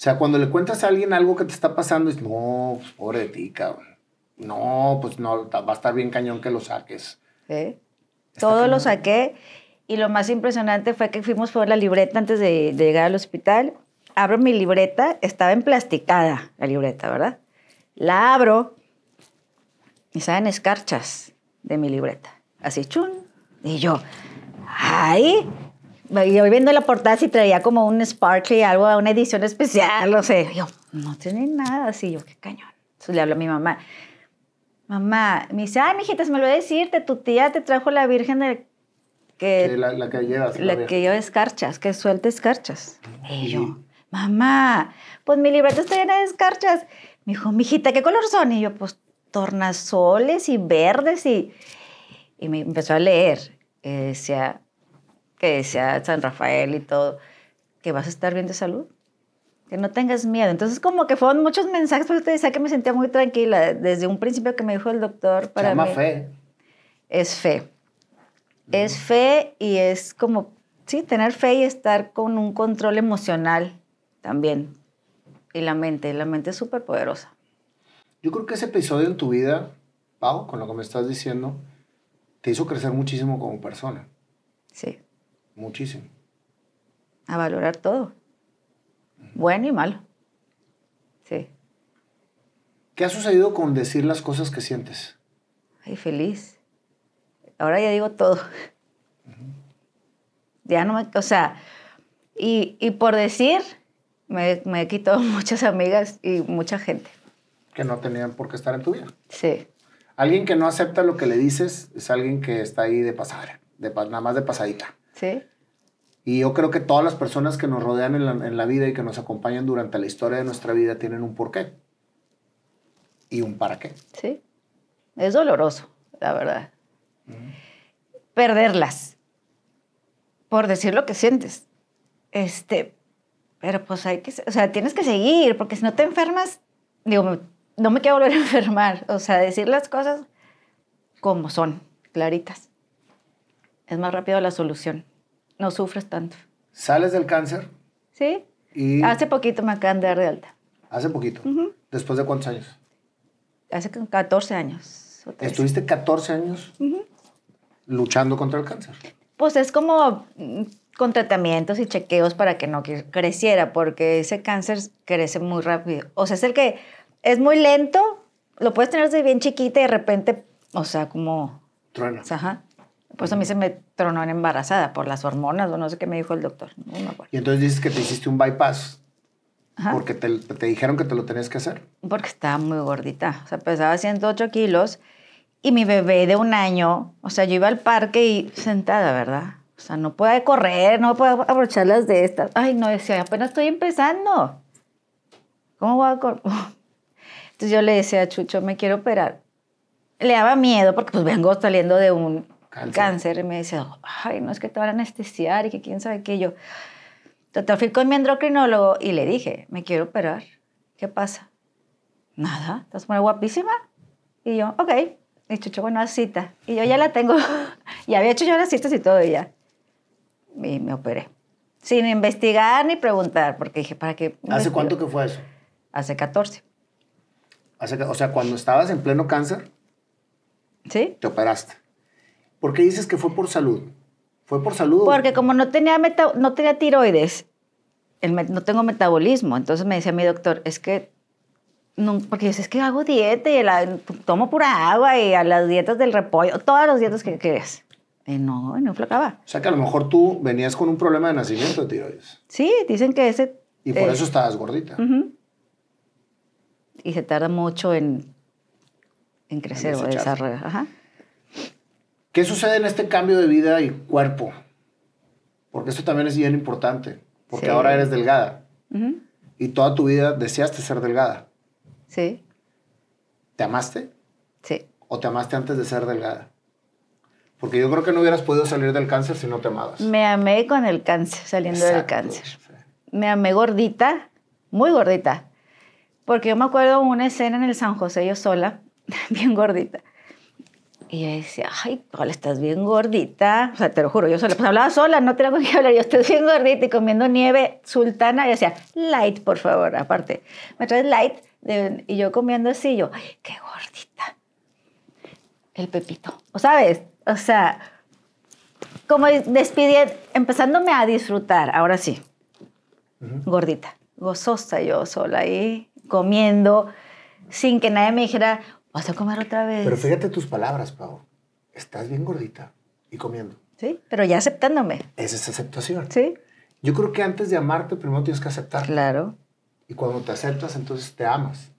O sea, cuando le cuentas a alguien algo que te está pasando, dices, no, pues, pobre de ti, cabrón. No, pues no, va a estar bien cañón que lo saques. ¿sí? Está Todo lo saqué. Y lo más impresionante fue que fuimos por la libreta antes de, de llegar al hospital. Abro mi libreta, estaba emplasticada la libreta, ¿verdad? La abro y salen escarchas de mi libreta. Así, chun. Y yo, ¡ay! Y yo viendo la portada si traía como un sparkly, algo, una edición especial, no sé. Yo, no tiene nada así. Yo, qué cañón. Entonces le hablo a mi mamá. Mamá, me dice, ay, mijita, se me olvidó decirte, tu tía te trajo la virgen de que Sí, la, la que llevas. la vieja. que yo escarchas, que suelte escarchas. Y yo, mamá, pues mi libreta está llena de escarchas. Me dijo, mijita, ¿qué color son? Y yo, pues tornasoles y verdes y... Y me empezó a leer. eh, decía, que decía San Rafael y todo, que vas a estar bien de salud, que no tengas miedo. Entonces como que fueron muchos mensajes, pero te decía que me sentía muy tranquila desde un principio que me dijo el doctor Se para llama mí fe. es fe. Es fe y es como, sí, tener fe y estar con un control emocional también. Y la mente, la mente es súper poderosa. Yo creo que ese episodio en tu vida, Pau, con lo que me estás diciendo, te hizo crecer muchísimo como persona. Sí, Muchísimo. a valorar todo. Bueno y malo. Sí, ¿Qué ha sucedido con decir las cosas que sientes? ay, feliz. Ahora ya digo todo. Ya no me, o sea, y, y por decir, me, me he quitado muchas amigas y mucha gente. Que no tenían por qué estar en tu vida. Sí, Alguien que no acepta lo que le dices es alguien que está ahí de pasada, de nada más de pasadita. sí, Y yo creo que todas las personas que nos rodean en la, en la vida y que nos acompañan durante la historia de nuestra vida tienen un porqué y un para qué. Sí. Es doloroso, la verdad. Perderlas. Por decir lo que sientes. Este, pero pues hay que, o sea, tienes que seguir, porque si no te enfermas, digo, no me quiero volver a enfermar. O sea, decir las cosas como son, claritas. Es más rápido la solución. No sufres tanto. Sales del cáncer ¿Sí? y Hace poquito me acaban de dar de alta. hace poquito, después de cuántos años. Hace como 14 años. o 13. Estuviste 14 años luchando contra el cáncer. Pues es como con tratamientos y chequeos para que no creciera, porque ese cáncer crece muy rápido. O sea, es el que es muy lento, lo puedes tener desde bien chiquita y de repente, o sea, como, Truena. o sea, ajá. Pues a mí se me tronó en embarazada por las hormonas o no sé qué me dijo el doctor. No me acuerdo. Y entonces dices que te hiciste un bypass Ajá. porque te, te dijeron que te lo tenías que hacer. Porque estaba muy gordita. O sea, pesaba 108 kilos y mi bebé de un año, o sea, yo iba al parque y sentada, ¿verdad? O sea, no puede correr, no puedo abrochar las de estas. Ay, no, decía, apenas estoy empezando. ¿Cómo voy a correr? Entonces yo le decía a Chucho, me quiero operar. Le daba miedo porque pues vengo saliendo de un Cáncer. cáncer, y me decía, ay, no es que te van a anestesiar y que quién sabe qué. Yo, total, fui con mi endocrinólogo y le dije, me quiero operar. ¿Qué pasa? Nada, estás muy guapísima. Y yo, ok. Y Chucho, bueno, haz cita. Y yo ya la tengo. ya había hecho yo las citas y todo ya. Y me operé. Sin investigar ni preguntar, porque dije, ¿para qué? ¿Hace cuánto que fue eso? Hace 14. Hace, o sea, cuando estabas en pleno cáncer, ¿Sí? te operaste. ¿Por qué dices que fue por salud? ¿Fue por salud? Porque como no tenía, meta- no tenía tiroides, el no tengo metabolismo, entonces me decía mi doctor, es que, no, porque decía, es que hago dieta y la- tomo pura agua y a las dietas del repollo, todas las dietas que quieres. Y no, no flacaba. O sea, que a lo mejor tú venías con un problema de nacimiento de tiroides. Sí, dicen que ese... Y por eh, eso estabas gordita. y se tarda mucho en, en crecer o desecharse. desarrollar. Ajá. ¿Qué sucede en este cambio de vida y cuerpo? Porque esto también es bien importante. Porque Sí. ahora eres delgada y toda tu vida deseaste ser delgada. Sí, ¿Te amaste sí. o te amaste antes de ser delgada? Porque yo creo que no hubieras podido salir del cáncer si no te amabas. Me amé con el cáncer, saliendo del Exacto, cáncer. sí. Me amé gordita, muy gordita. Porque yo me acuerdo una escena en el San José, yo sola, bien gordita. Y yo decía, ay, Paola, estás bien gordita. O sea, te lo juro, yo sola, pues hablaba sola, no tenía con quién hablar. Yo estoy bien gordita y comiendo nieve sultana. Y decía, light, por favor, aparte. Me traes light. de- y yo comiendo así, yo, ay, qué gordita. El pepito. ¿O sabes? O sea, como despidiendo, empezándome a disfrutar, ahora sí gordita, gozosa yo sola ahí, comiendo, sin que nadie me dijera, vas a comer otra vez. Pero fíjate tus palabras, Pau. Estás bien gordita y comiendo. Sí, pero ya aceptándome. Esa es aceptación. Sí, Yo creo que antes de amarte, primero tienes que aceptar. claro. Y cuando te aceptas, entonces te amas.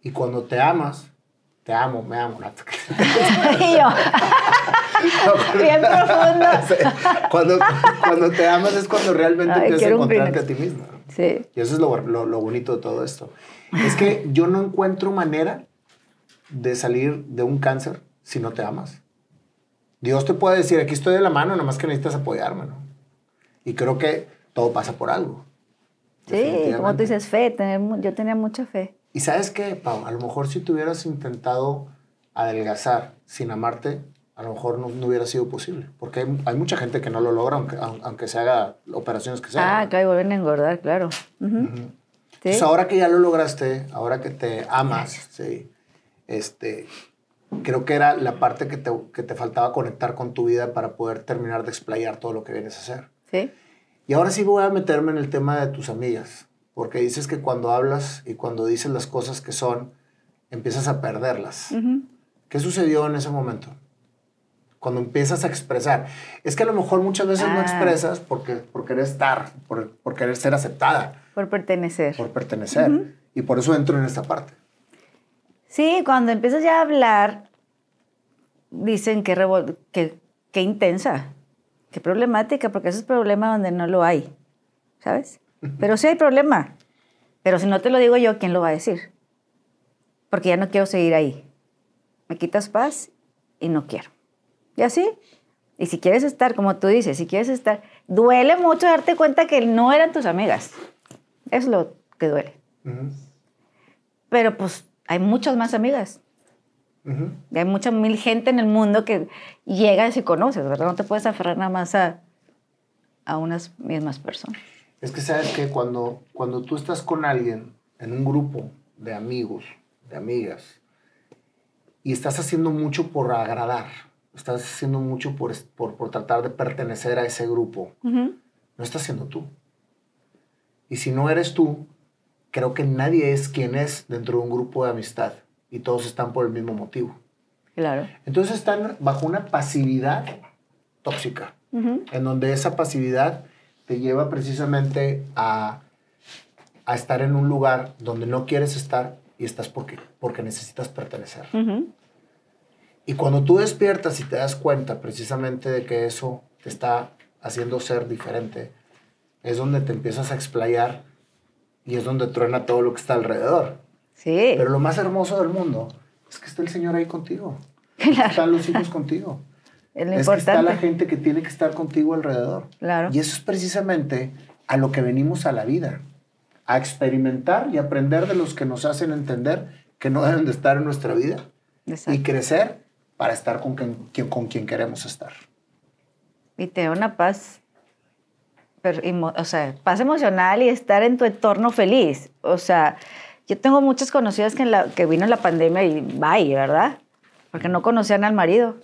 Y cuando te amas, te amo, me amo. y yo, bien profundo. Cuando, cuando te amas es cuando realmente Ay, empiezas a encontrarte a ti misma. ¿no? Sí, Y eso es lo, lo- lo bonito de todo esto. Es que yo no encuentro manera de salir de un cáncer si no te amas. Dios te puede decir, aquí estoy de la mano, nada más que necesitas apoyarme, ¿no? Y creo que todo pasa por algo. sí, como tú dices, fe, tener, yo tenía mucha fe. Y sabes qué, Pau, a lo mejor si te hubieras intentado adelgazar sin amarte, a lo mejor no, no hubiera sido posible. Porque hay, hay mucha gente que no lo logra, aunque, aun- aunque se haga operaciones que sean. Ah, ¿no? claro, y vuelven a engordar, claro. Ujú. Ujú. Sí. Entonces, ahora que ya lo lograste, ahora que te amas, sí, este, creo que era la parte que te, que te faltaba conectar con tu vida para poder terminar de explayar todo lo que vienes a hacer. Sí, Y ahora sí voy a meterme en el tema de tus amigas, porque dices que cuando hablas y cuando dices las cosas que son, empiezas a perderlas. Ujú. ¿Qué sucedió en ese momento? Cuando empiezas a expresar. Es que a lo mejor muchas veces no Ah. expresas porque, por querer estar, por, por querer ser aceptada, por pertenecer. por pertenecer. Y por eso entro en esta parte. Sí, cuando empiezas ya a hablar, dicen que, revol- que, que intensa, que problemática, porque ese es problema donde no lo hay, ¿sabes? Pero sí hay problema. Pero si no te lo digo yo, ¿quién lo va a decir? Porque ya no quiero seguir ahí. Me quitas paz y no quiero. Y así. Y si quieres estar, como tú dices, si quieres estar, duele mucho darte cuenta que no eran tus amigas. Es lo que duele. Pero pues hay muchas más amigas. Y hay mucha mil gente en el mundo que llegas y conoces, ¿verdad? No te puedes aferrar nada más a, a unas mismas personas. Es que sabes que cuando, cuando tú estás con alguien en un grupo de amigos, de amigas, y estás haciendo mucho por agradar, estás haciendo mucho por, por, por tratar de pertenecer a ese grupo, no estás siendo tú. Y si no eres tú, creo que nadie es quien es dentro de un grupo de amistad y todos están por el mismo motivo. Claro. Entonces están bajo una pasividad tóxica, en donde esa pasividad te lleva precisamente a, a estar en un lugar donde no quieres estar y estás porque, porque necesitas pertenecer. Ujú. Y cuando tú despiertas y te das cuenta precisamente de que eso te está haciendo ser diferente, es donde te empiezas a explayar y es donde truena todo lo que está alrededor. Sí. Pero lo más hermoso del mundo es que está el Señor ahí contigo. Claro. Están los hijos contigo. es lo es que está la importante. gente que tiene que estar contigo alrededor. Claro. Y eso es precisamente a lo que venimos a la vida. A experimentar y aprender de los que nos hacen entender que no deben de estar en nuestra vida. Exacto. Y crecer para estar con quien, con quien queremos estar. Y te da una paz, pero o sea, paz emocional y estar en tu entorno feliz. O sea, yo tengo muchas conocidas que, en la, que vino la pandemia y bye, ¿verdad? Porque no conocían al marido.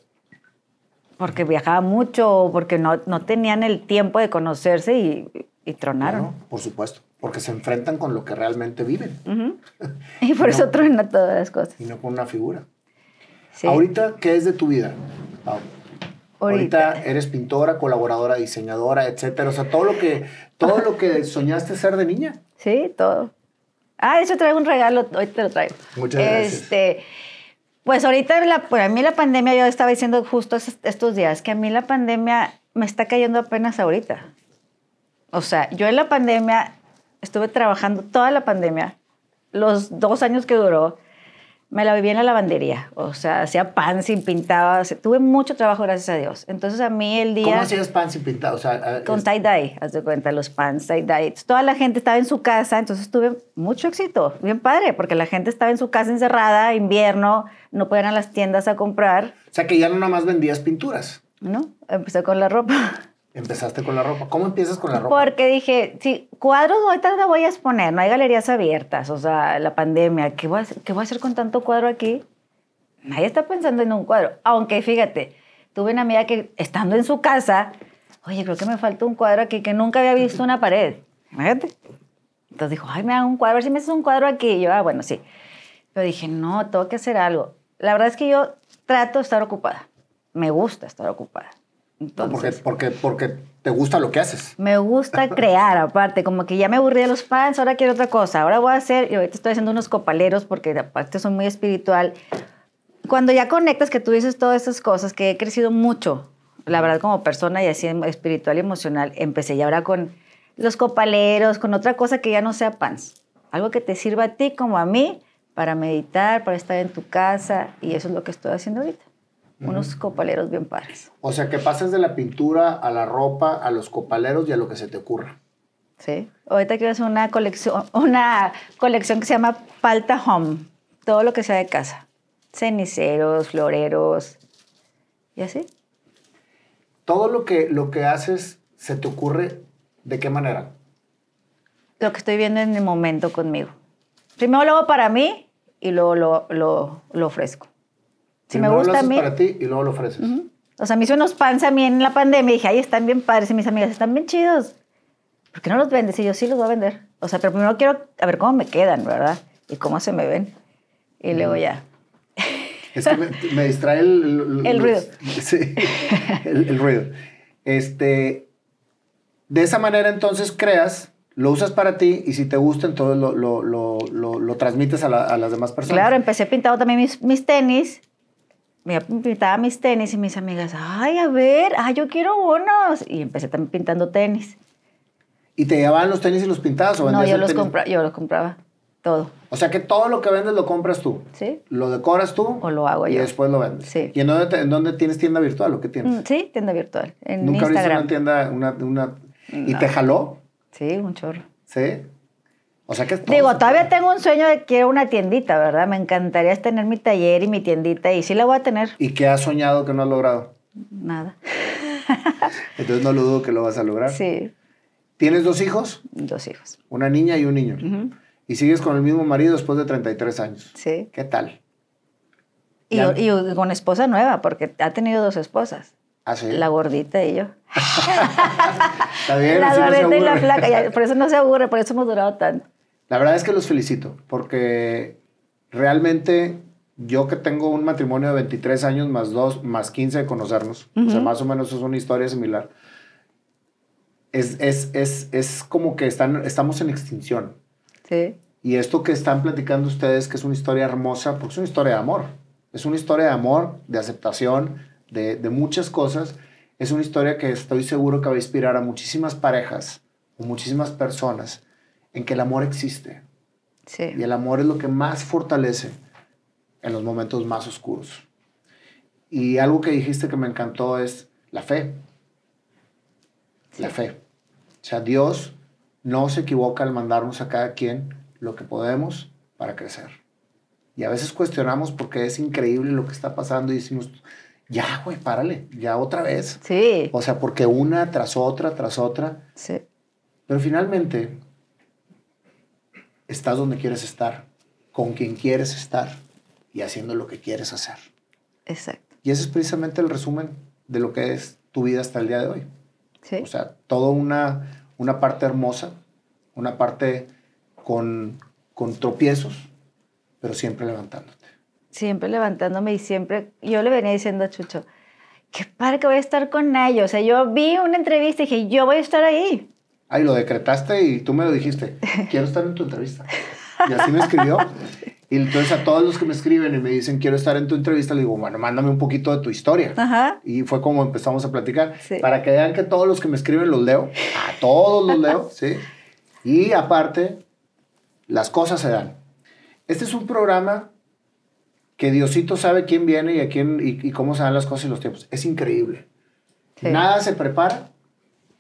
Porque viajaba mucho, o porque no, no tenían el tiempo de conocerse y, y tronaron. Por supuesto. Porque se enfrentan con lo que realmente viven Ujú. Y por eso truena todas las cosas. y no con una figura. Sí. Ahorita, ¿qué es de tu vida, Pau? Ahorita. Ahorita eres pintora, colaboradora, diseñadora, etcétera. O sea, todo lo que, todo lo que soñaste ser de niña. Sí, todo. Ah, eso traigo un regalo, hoy te lo traigo. Muchas gracias. Este, pues ahorita, la, pues a mí la pandemia, yo estaba diciendo justo es- estos días, que a mí la pandemia me está cayendo apenas ahorita. O sea, yo en la pandemia estuve trabajando toda la pandemia, los dos años que duró, me la viví en la lavandería. O sea, hacía pan sin pintaba, o sea, tuve mucho trabajo, gracias a Dios. Entonces a mí el día... ¿Cómo hacías pan sin pintar? O sea, Con es- tie-dye, haz de cuenta, los pants tie-dye. Toda la gente estaba en su casa, entonces tuve mucho éxito, bien padre, porque la gente estaba en su casa encerrada, invierno, no podían ir a las tiendas a comprar, o sea, que ya no nada más vendías pinturas. ¿no? Empecé con la ropa. Empezaste con la ropa. ¿Cómo empiezas con la ropa? Porque dije, sí, cuadros ahorita no voy a exponer, no hay galerías abiertas, o sea, la pandemia, ¿qué voy a hacer, qué voy a hacer con tanto cuadro aquí? Nadie está pensando en un cuadro. Aunque fíjate, tuve una amiga que estando en su casa, oye, creo que me falta un cuadro aquí que nunca había visto una pared. Imagínate. Entonces dijo, ay, me hago un cuadro, a ver si me haces un cuadro aquí. Y yo, ah, bueno, sí. Pero dije, no, tengo que hacer algo. La verdad es que yo trato de estar ocupada. Me gusta estar ocupada. No, porque, Entonces, porque, porque te gusta lo que haces. me gusta crear, aparte, como que ya me aburrí de los pants, ahora quiero otra cosa. Ahora voy a hacer, y ahorita estoy haciendo unos copaleros porque aparte soy muy espiritual. Cuando ya conectas que tú dices todas esas cosas, que he crecido mucho, la verdad, como persona y así espiritual y emocional, empecé ya ahora con los copaleros, con otra cosa que ya no sea pants. Algo que te sirva a ti como a mí para meditar, para estar en tu casa, y eso es lo que estoy haciendo ahorita. Unos copaleros bien padres. O sea, que pases de la pintura a la ropa, a los copaleros y a lo que se te ocurra. Sí. Ahorita quiero hacer una colección, una colección que se llama Palta Home. Todo lo que sea de casa. Ceniceros, floreros y así. Todo lo que, lo que haces se te ocurre de qué manera. Lo que estoy viendo en el momento conmigo. Primero lo hago para mí y luego lo, lo, lo ofrezco. Si Primero me lo gusta a haces mí. para ti y luego lo ofreces. O sea, me hice unos pants a mí en la pandemia y dije, ay, están bien padres. Y mis amigas, están bien chidos. ¿Por qué no los vendes? Y yo, sí, los voy a vender. O sea, pero primero quiero a ver cómo me quedan, ¿verdad? Y cómo se me ven. Y luego ya. Es que me, me distrae el, El ruido. Sí, el, el ruido. Este, de esa manera entonces creas, lo usas para ti y si te gusta entonces lo, lo, lo, lo, lo transmites a, la- a las demás personas. Claro, empecé pintando también mis, mis tenis. Me pintaba mis tenis y mis amigas, ay, a ver, ay, yo quiero unos. Y empecé también pintando tenis. ¿Y te llevaban los tenis y los pintabas o No, yo los, tenis? compra, yo los compraba todo, O sea que todo lo que vendes lo compras tú. ¿sí? Lo decoras tú. O lo hago y yo. después lo vendes. Sí. ¿Y en dónde, te- en dónde tienes tienda virtual o qué tienes? Mm, Sí, tienda virtual, en Nunca abriste Instagram. una tienda, una, una... ¿Y No. te jaló? Sí, un chorro. ¿Sí? O sea que Digo, todavía puede. tengo un sueño de quiero una tiendita, ¿verdad? Me encantaría tener mi taller y mi tiendita y sí la voy a tener. ¿Y qué has soñado que no has logrado? Nada. Entonces no lo dudo que lo vas a lograr. Sí, ¿Tienes dos hijos? dos hijos. Una niña y un niño. Y sigues con el mismo marido después de 33 años. Sí. ¿Qué tal? Y, con esposa nueva, porque ha tenido dos esposas. ¿Ah, sí? La gordita y yo. Está bien, la no gordita y la flaca. por eso no se aburre, por eso hemos durado tanto. La verdad es que los felicito, porque realmente yo que tengo un matrimonio de 23 años más 2, más 15 de conocernos, o sea, más o menos es una historia similar, es, es, es, es como que están, estamos en extinción. Sí. Y esto que están platicando ustedes, que es una historia hermosa, porque es una historia de amor. Es una historia de amor, de aceptación, de, de muchas cosas. Es una historia que estoy seguro que va a inspirar a muchísimas parejas o muchísimas personas en que el amor existe. Sí. Y el amor es lo que más fortalece en los momentos más oscuros. Y algo que dijiste que me encantó es la fe. La fe. O sea, Dios no se equivoca al mandarnos a cada quien lo que podemos para crecer. Y a veces cuestionamos porque es increíble lo que está pasando y decimos, ya, güey, párale, ya otra vez. Sí. O sea, porque una tras otra, tras otra. Sí. Pero finalmente, estás donde quieres estar, con quien quieres estar y haciendo lo que quieres hacer. Exacto. Y ese es precisamente el resumen de lo que es tu vida hasta el día de hoy. Sí. O sea, toda una, una parte hermosa, una parte con, con tropiezos, pero siempre levantándote. siempre levantándome y siempre, yo le venía diciendo a Chucho, qué padre que voy a estar con ellos. O sea, yo vi una entrevista y dije, yo voy a estar ahí. Ay, lo decretaste y tú me lo dijiste. Quiero estar en tu entrevista. Y así me escribió. Y entonces a todos los que me escriben y me dicen, quiero estar en tu entrevista, le digo, bueno, mándame un poquito de tu historia. Ajá. Y fue como empezamos a platicar. Sí. Para que vean que todos los que me escriben los leo. A todos los leo, ¿sí? Y aparte, las cosas se dan. Este es un programa que Diosito sabe quién viene y, a quién, y, y cómo se dan las cosas y los tiempos. Es increíble. Sí. Nada se prepara.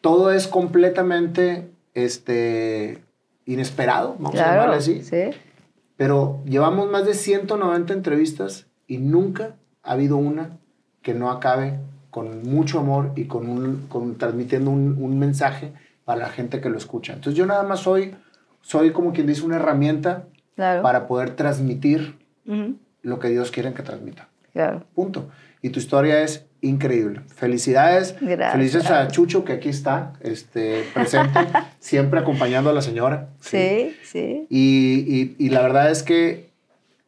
Todo es completamente este, inesperado, vamos a llamarle así. Sí. Pero llevamos más de 190 entrevistas y nunca ha habido una que no acabe con mucho amor y con, un, con transmitiendo un, un mensaje para la gente que lo escucha. Entonces yo nada más soy, soy como quien dice una herramienta Claro. para poder transmitir lo que Dios quiere que transmita. Claro. Punto. Y tu historia es increíble. Felicidades. Gracias. Felices a Chucho, que aquí está, este, presente, siempre acompañando a la señora. Sí, sí. Y, y- y la verdad es que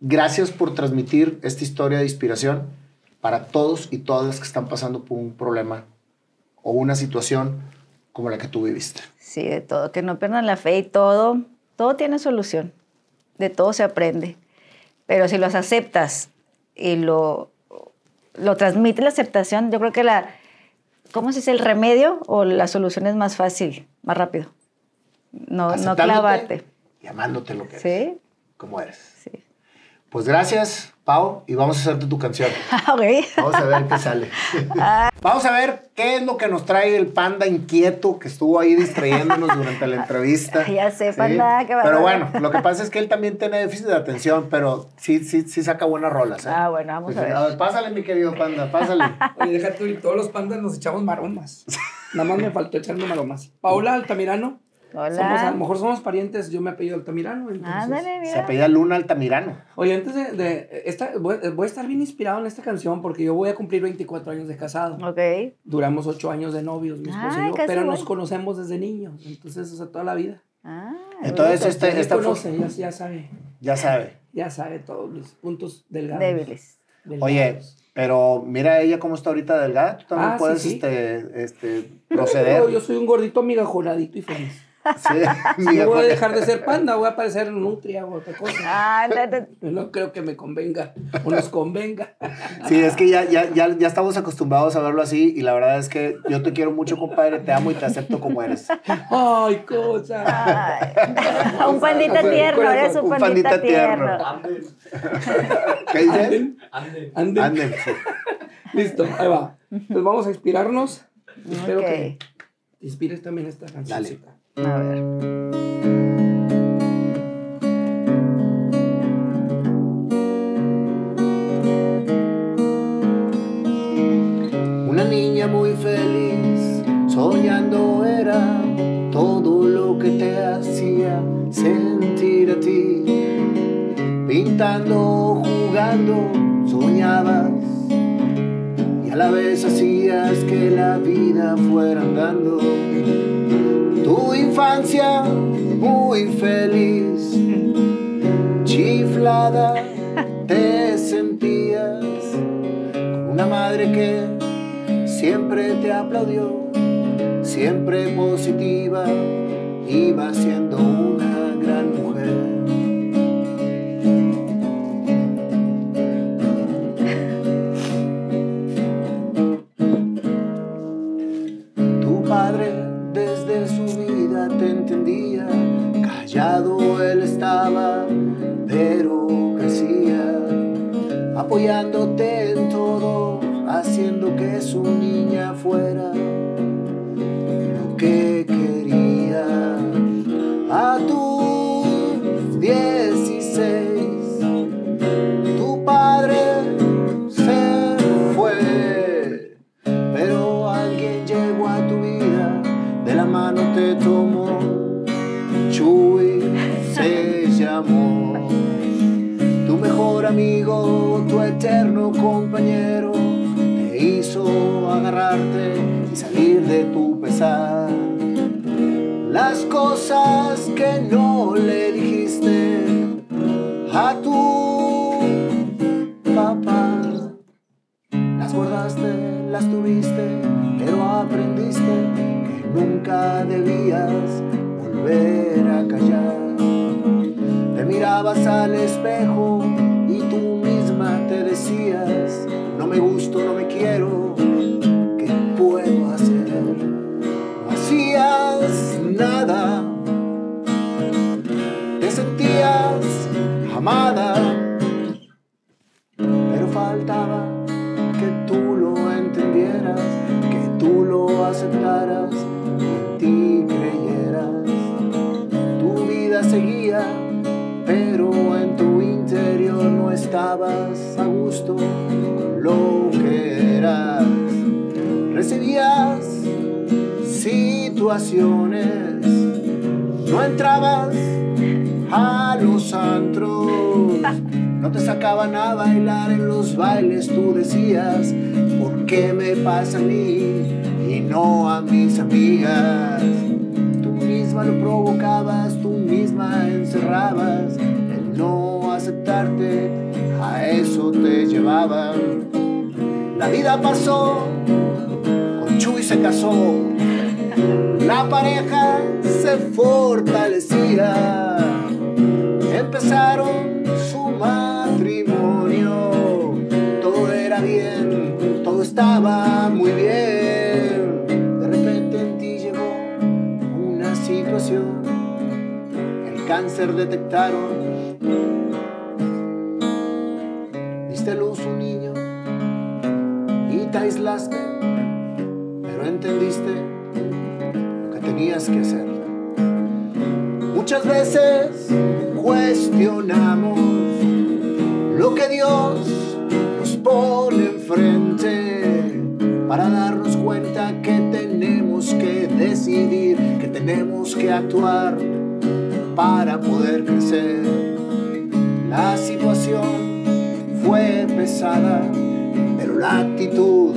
gracias por transmitir esta historia de inspiración para todos y todas las que están pasando por un problema o una situación como la que tú viviste. Sí, de todo. Que no pierdan la fe y todo. Todo tiene solución. De todo se aprende. Pero si los aceptas y lo, lo transmite la aceptación, yo creo que la. ¿Cómo se dice? El remedio o la solución es más fácil, más rápido. No, no clavarte. Y amándote lo que eres. Sí, Como eres. sí. Pues gracias, Pau, y vamos a hacerte tu canción. Ah, ok. Vamos a ver qué sale. Vamos a ver qué es lo que nos trae el panda inquieto que estuvo ahí distrayéndonos durante la entrevista. Ya sé, panda, qué Pero bueno, lo que pasa es que él también tiene déficit de atención, pero sí, sí, sí saca buenas rolas. ¿eh? Ah, bueno, vamos a ver. pásale, mi querido panda, pásale. Oye, deja tú, y todos los pandas nos echamos maromas. Nada más me faltó echarme maromas. Paula Altamirano. Hola. Somos, a lo mejor somos parientes, yo me apellido Altamirano. entonces- Ándale, Se apellida Luna Altamirano. Oye, antes de, de esta, voy, voy a estar bien inspirado en esta canción porque yo voy a cumplir 24 años de casado. Ok. Duramos 8 años de novios, mi esposo Ay, y yo, pero nos conocemos desde niños, entonces, o sea, toda la vida. Ah, Entonces, este- Ya esta fue- conoce, ya, ya sabe, Ya sabe. ya sabe todos los puntos delgados. Débiles. Oye, delgados. pero mira ella cómo está ahorita delgada. Tú también Ah, puedes sí. Este, este, proceder. Yo, yo soy un gordito migajonadito y feliz. Sí, yo voy a dejar de ser panda, voy a parecer nutria o otra cosa. Ah, No creo que me convenga o nos convenga. Sí, es que ya, ya, ya, ya estamos acostumbrados a verlo así y la verdad es que yo te quiero mucho, compadre, te amo y te acepto como eres. Ay, cosa. Ay. un pandita tierno, eres un, Un pandita, pandita tierno. tierno. ¿Qué dices? Anden, anden. Anden. sí. Listo, ahí va. Pues vamos a inspirarnos. Espero que te inspires también esta cancioncita. A ver. Una niña muy feliz, soñando era todo lo que te hacía sentir a ti. Pintando, jugando, soñabas y a la vez hacías que la vida fuera andando. Infancia muy feliz, chiflada, te sentías. Como una madre que siempre te aplaudió, siempre positiva, iba siendo una Tu mejor amigo, tu eterno compañero, te hizo agarrarte y salir de tu pesar. Las cosas que no le dijiste a tu papá. Las guardaste, las tuviste, pero aprendiste que nunca debías volver a callar. Mirabas al espejo y tú misma te decías, no me gusto, no me quiero, ¿qué puedo hacer? No hacías nada, te sentías amada, pero faltaba que tú lo entendieras, que tú lo aceptaras a gusto lo que eras. Recibías situaciones, no entrabas a los antros. No te sacaban a bailar en los bailes, tú decías, ¿por qué me pasa a mí y no a mis amigas? Tú misma lo provocabas, tú misma encerrabas, el no aceptarte, a eso te llevaban. La vida pasó, con Chuy se casó, la pareja se fortalecía, empezaron su matrimonio, todo era bien, todo estaba muy bien. De repente en ti llegó una situación, el cáncer detectaron, diste luz un niño y te aislaste, pero entendiste lo que tenías que hacer. Muchas veces cuestionamos lo que Dios nos pone enfrente para darnos cuenta que tenemos que decidir, que tenemos que actuar para poder crecer. La situación fue pesada, pero la actitud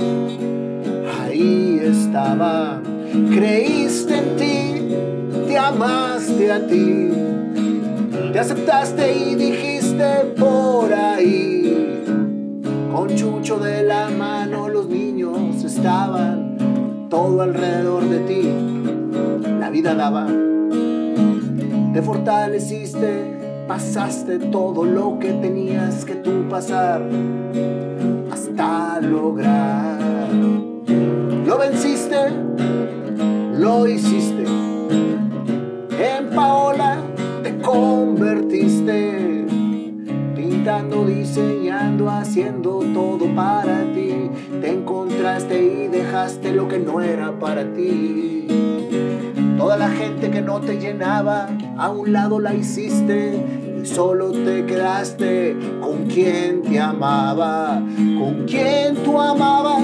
ahí estaba. Creíste en ti, te amaste a ti, te aceptaste y dijiste por ahí. Con Chucho de la mano los niños estaban todo alrededor de ti. La vida daba, te fortaleciste, pasaste todo lo que tenías que tú pasar hasta lograr. Lo venciste, lo hiciste. En Paola te convertiste, pintando, diseñando, haciendo todo para ti. Te encontraste y dejaste lo que no era para ti. Toda la gente que no te llenaba, a un lado la hiciste. Y solo te quedaste con quien te amaba, con quien tú amabas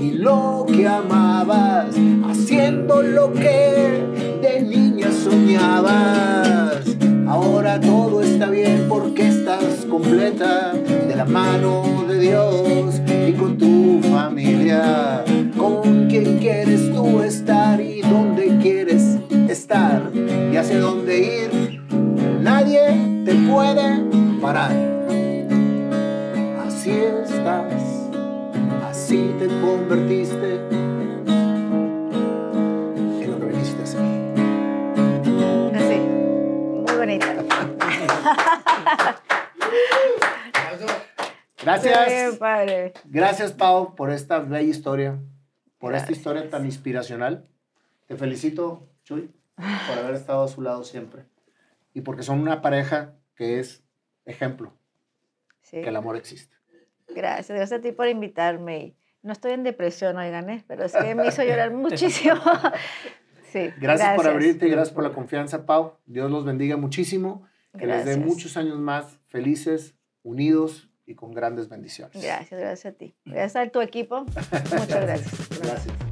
y lo que amabas, haciendo lo que de niña soñabas. Ahora todo está bien porque estás completa de la mano de Dios y con tu familia, con quien quieres tú estar y dónde quieres estar y hacia dónde ir. Nadie te puede parar. Así estás, así te convertiste en lo que viniste a ser. Así. Muy bonita. Gracias. Padre. Gracias, Pau, por esta bella historia, por esta historia tan inspiracional. Te felicito, Chuy, por haber estado a su lado siempre. Y porque son una pareja que es ejemplo, Sí. que el amor existe. Gracias, gracias a ti por invitarme. No estoy en depresión, oigan, ¿eh? pero es que me hizo llorar muchísimo. sí, Gracias, por abrirte y gracias por la confianza, Pau. Dios los bendiga muchísimo. Que les dé Gracias. muchos años más felices, unidos y con grandes bendiciones. Gracias, gracias a ti. Gracias a tu equipo. Muchas gracias. Gracias.